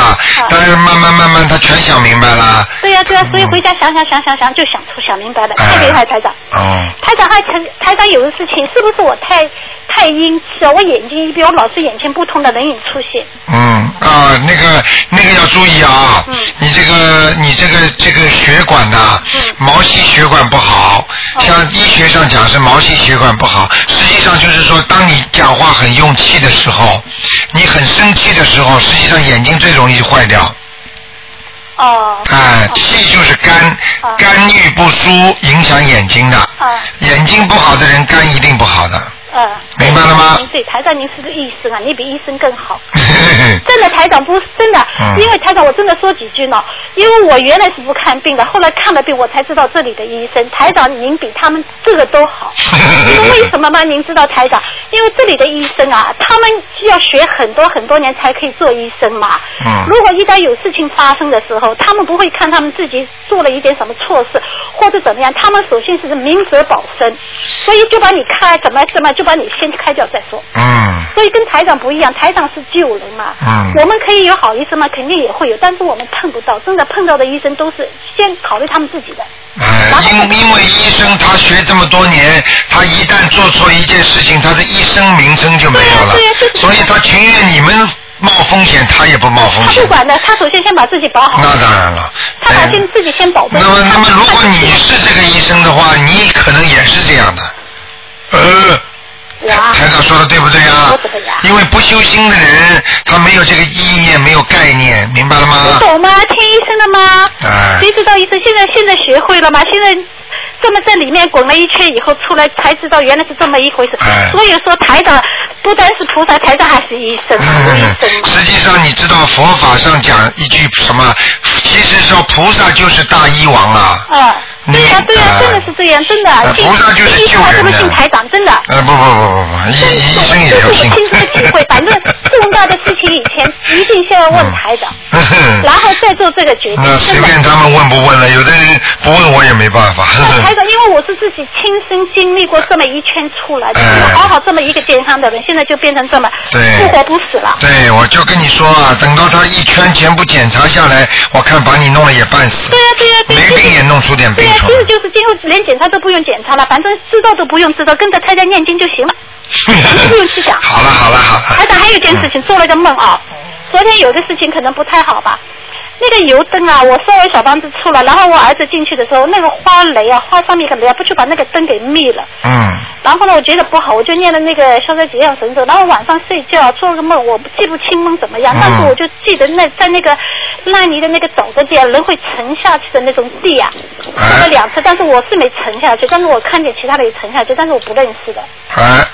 但是慢慢慢慢他全想明白了。对呀、对呀、所以回家想想想想想就想出想明白了，太厉害，台长。哦，台长还台台长有个事情，是不是我太太阴气啊？我眼睛一闭，我老是眼前不通的人影出现。嗯啊，那个那个要注意啊，嗯你这个你这个这个血管呐、嗯毛细血管不好，哦像医学上讲是毛细血管不好，实际上就是说，当你讲话很用气的时候，你很生气的时候，实际上眼睛最容易坏掉。哦。哎，气就是肝，肝郁不舒影响眼睛的，啊眼睛不好的人肝一定不好的。呃，明白了吗您对，台长您是个医生啊，你比医生更好。真的，台长不是真的，嗯因为台长我真的说几句呢，因为我原来是不看病的，后来看了病我才知道这里的医生，台长您比他们这个都好。因为为什么吗？您知道台长，因为这里的医生啊，他们要学很多很多年才可以做医生嘛。嗯如果一旦有事情发生的时候，他们不会看他们自己做了一点什么错事或者怎么样，他们首先是明哲保身，所以就把你看怎么怎么就把你先开掉再说。嗯所以跟台长不一样，台长是救人嘛。嗯我们可以有好医生嘛？肯定也会有，但是我们碰不到，真的碰到的医生都是先考虑他们自己的。哎，因因为医生他学这么多年，他一旦做错一件事情，他的医生名声就没有了，所以他情愿你们冒风险，他也不冒风险他不。管的，他首先先把自己保好。那当然了。他把先自己先保重。那么，那么如果你是这个医生的话，你可能也是这样的。呃。台长说的对不对啊？因为不修心的人，他没有这个意念，没有概念，明白了吗？不懂吗？听医生的吗？哎谁知道医生现在现在学会了吗？现在这么在里面滚了一圈以后出来，才知道原来是这么一回事。哎所以说台长不单是菩萨，台长还是医生。嗯，实际上你知道佛法上讲一句什么？其实说菩萨就是大医王啊。啊，对呀、对呀、的是这样，真的。呃菩萨就是医生还不如救人的信台长，真的。呃，不不不不不，医医生也这是我。亲自体会，反正重大的事情以前一定先要问台长，然后再做这个决定。那随便他们问不问了，有的人不问我也没办法。那 台长，因为我是自己亲身经历过这么一圈出来的，哎好好这么一个健康的人，现在就变成这么对不活不死了。对，我就跟你说啊，等到他一圈全部检查下来，我看把你弄了也半死。对呀、对呀、对呀、没病也弄出点病对呀、出其实就是今后连检查都不用检查了，反正知道都不用知道，跟着太太念经就行了，不用去想。好了好了好了，台长还有一件事情，做了个梦啊，昨天有的事情可能不太好吧。那个油灯啊，我稍微小房子出来，然后我儿子进去的时候，那个花雷啊，花上面个雷啊，不去把那个灯给灭了。嗯。然后呢，我觉得不好，我就念了那个消灾吉祥神咒。然后晚上睡觉做了个梦，我记不清梦怎么样，嗯但是我就记得那在那个烂泥的那个沼泽地啊，人会沉下去的那种地啊，哎走了两次，但是我是没沉下去，但是我看见其他的也沉下去，但是我不认识的，哎，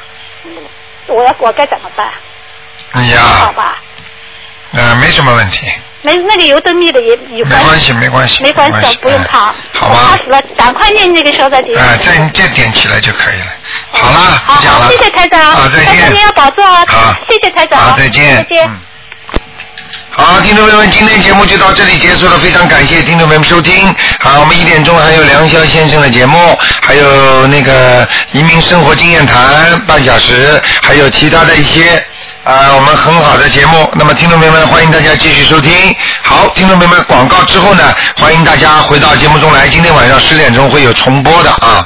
我要我该怎么办？你呀、好吧，呃，没什么问题，没那个油灯灭的也有没关系，没关系，没关系的，不用怕。好吧怕死了，赶快念那个消灾吉祥哎。再再点起来就可以了。好了，好不讲了。谢谢台长，好，再见。台长您要保重啊。好谢谢台长。好，再见。再见。嗯好，听众朋友们，今天节目就到这里结束了，非常感谢听众朋友们收听。好，我们一点钟还有梁霄先生的节目，还有那个移民生活经验谈半小时，还有其他的一些。啊，我们很好的节目，那么听众朋友们，欢迎大家继续收听。好，听众朋友们，广告之后呢，欢迎大家回到节目中来。今天晚上十点钟会有重播的啊。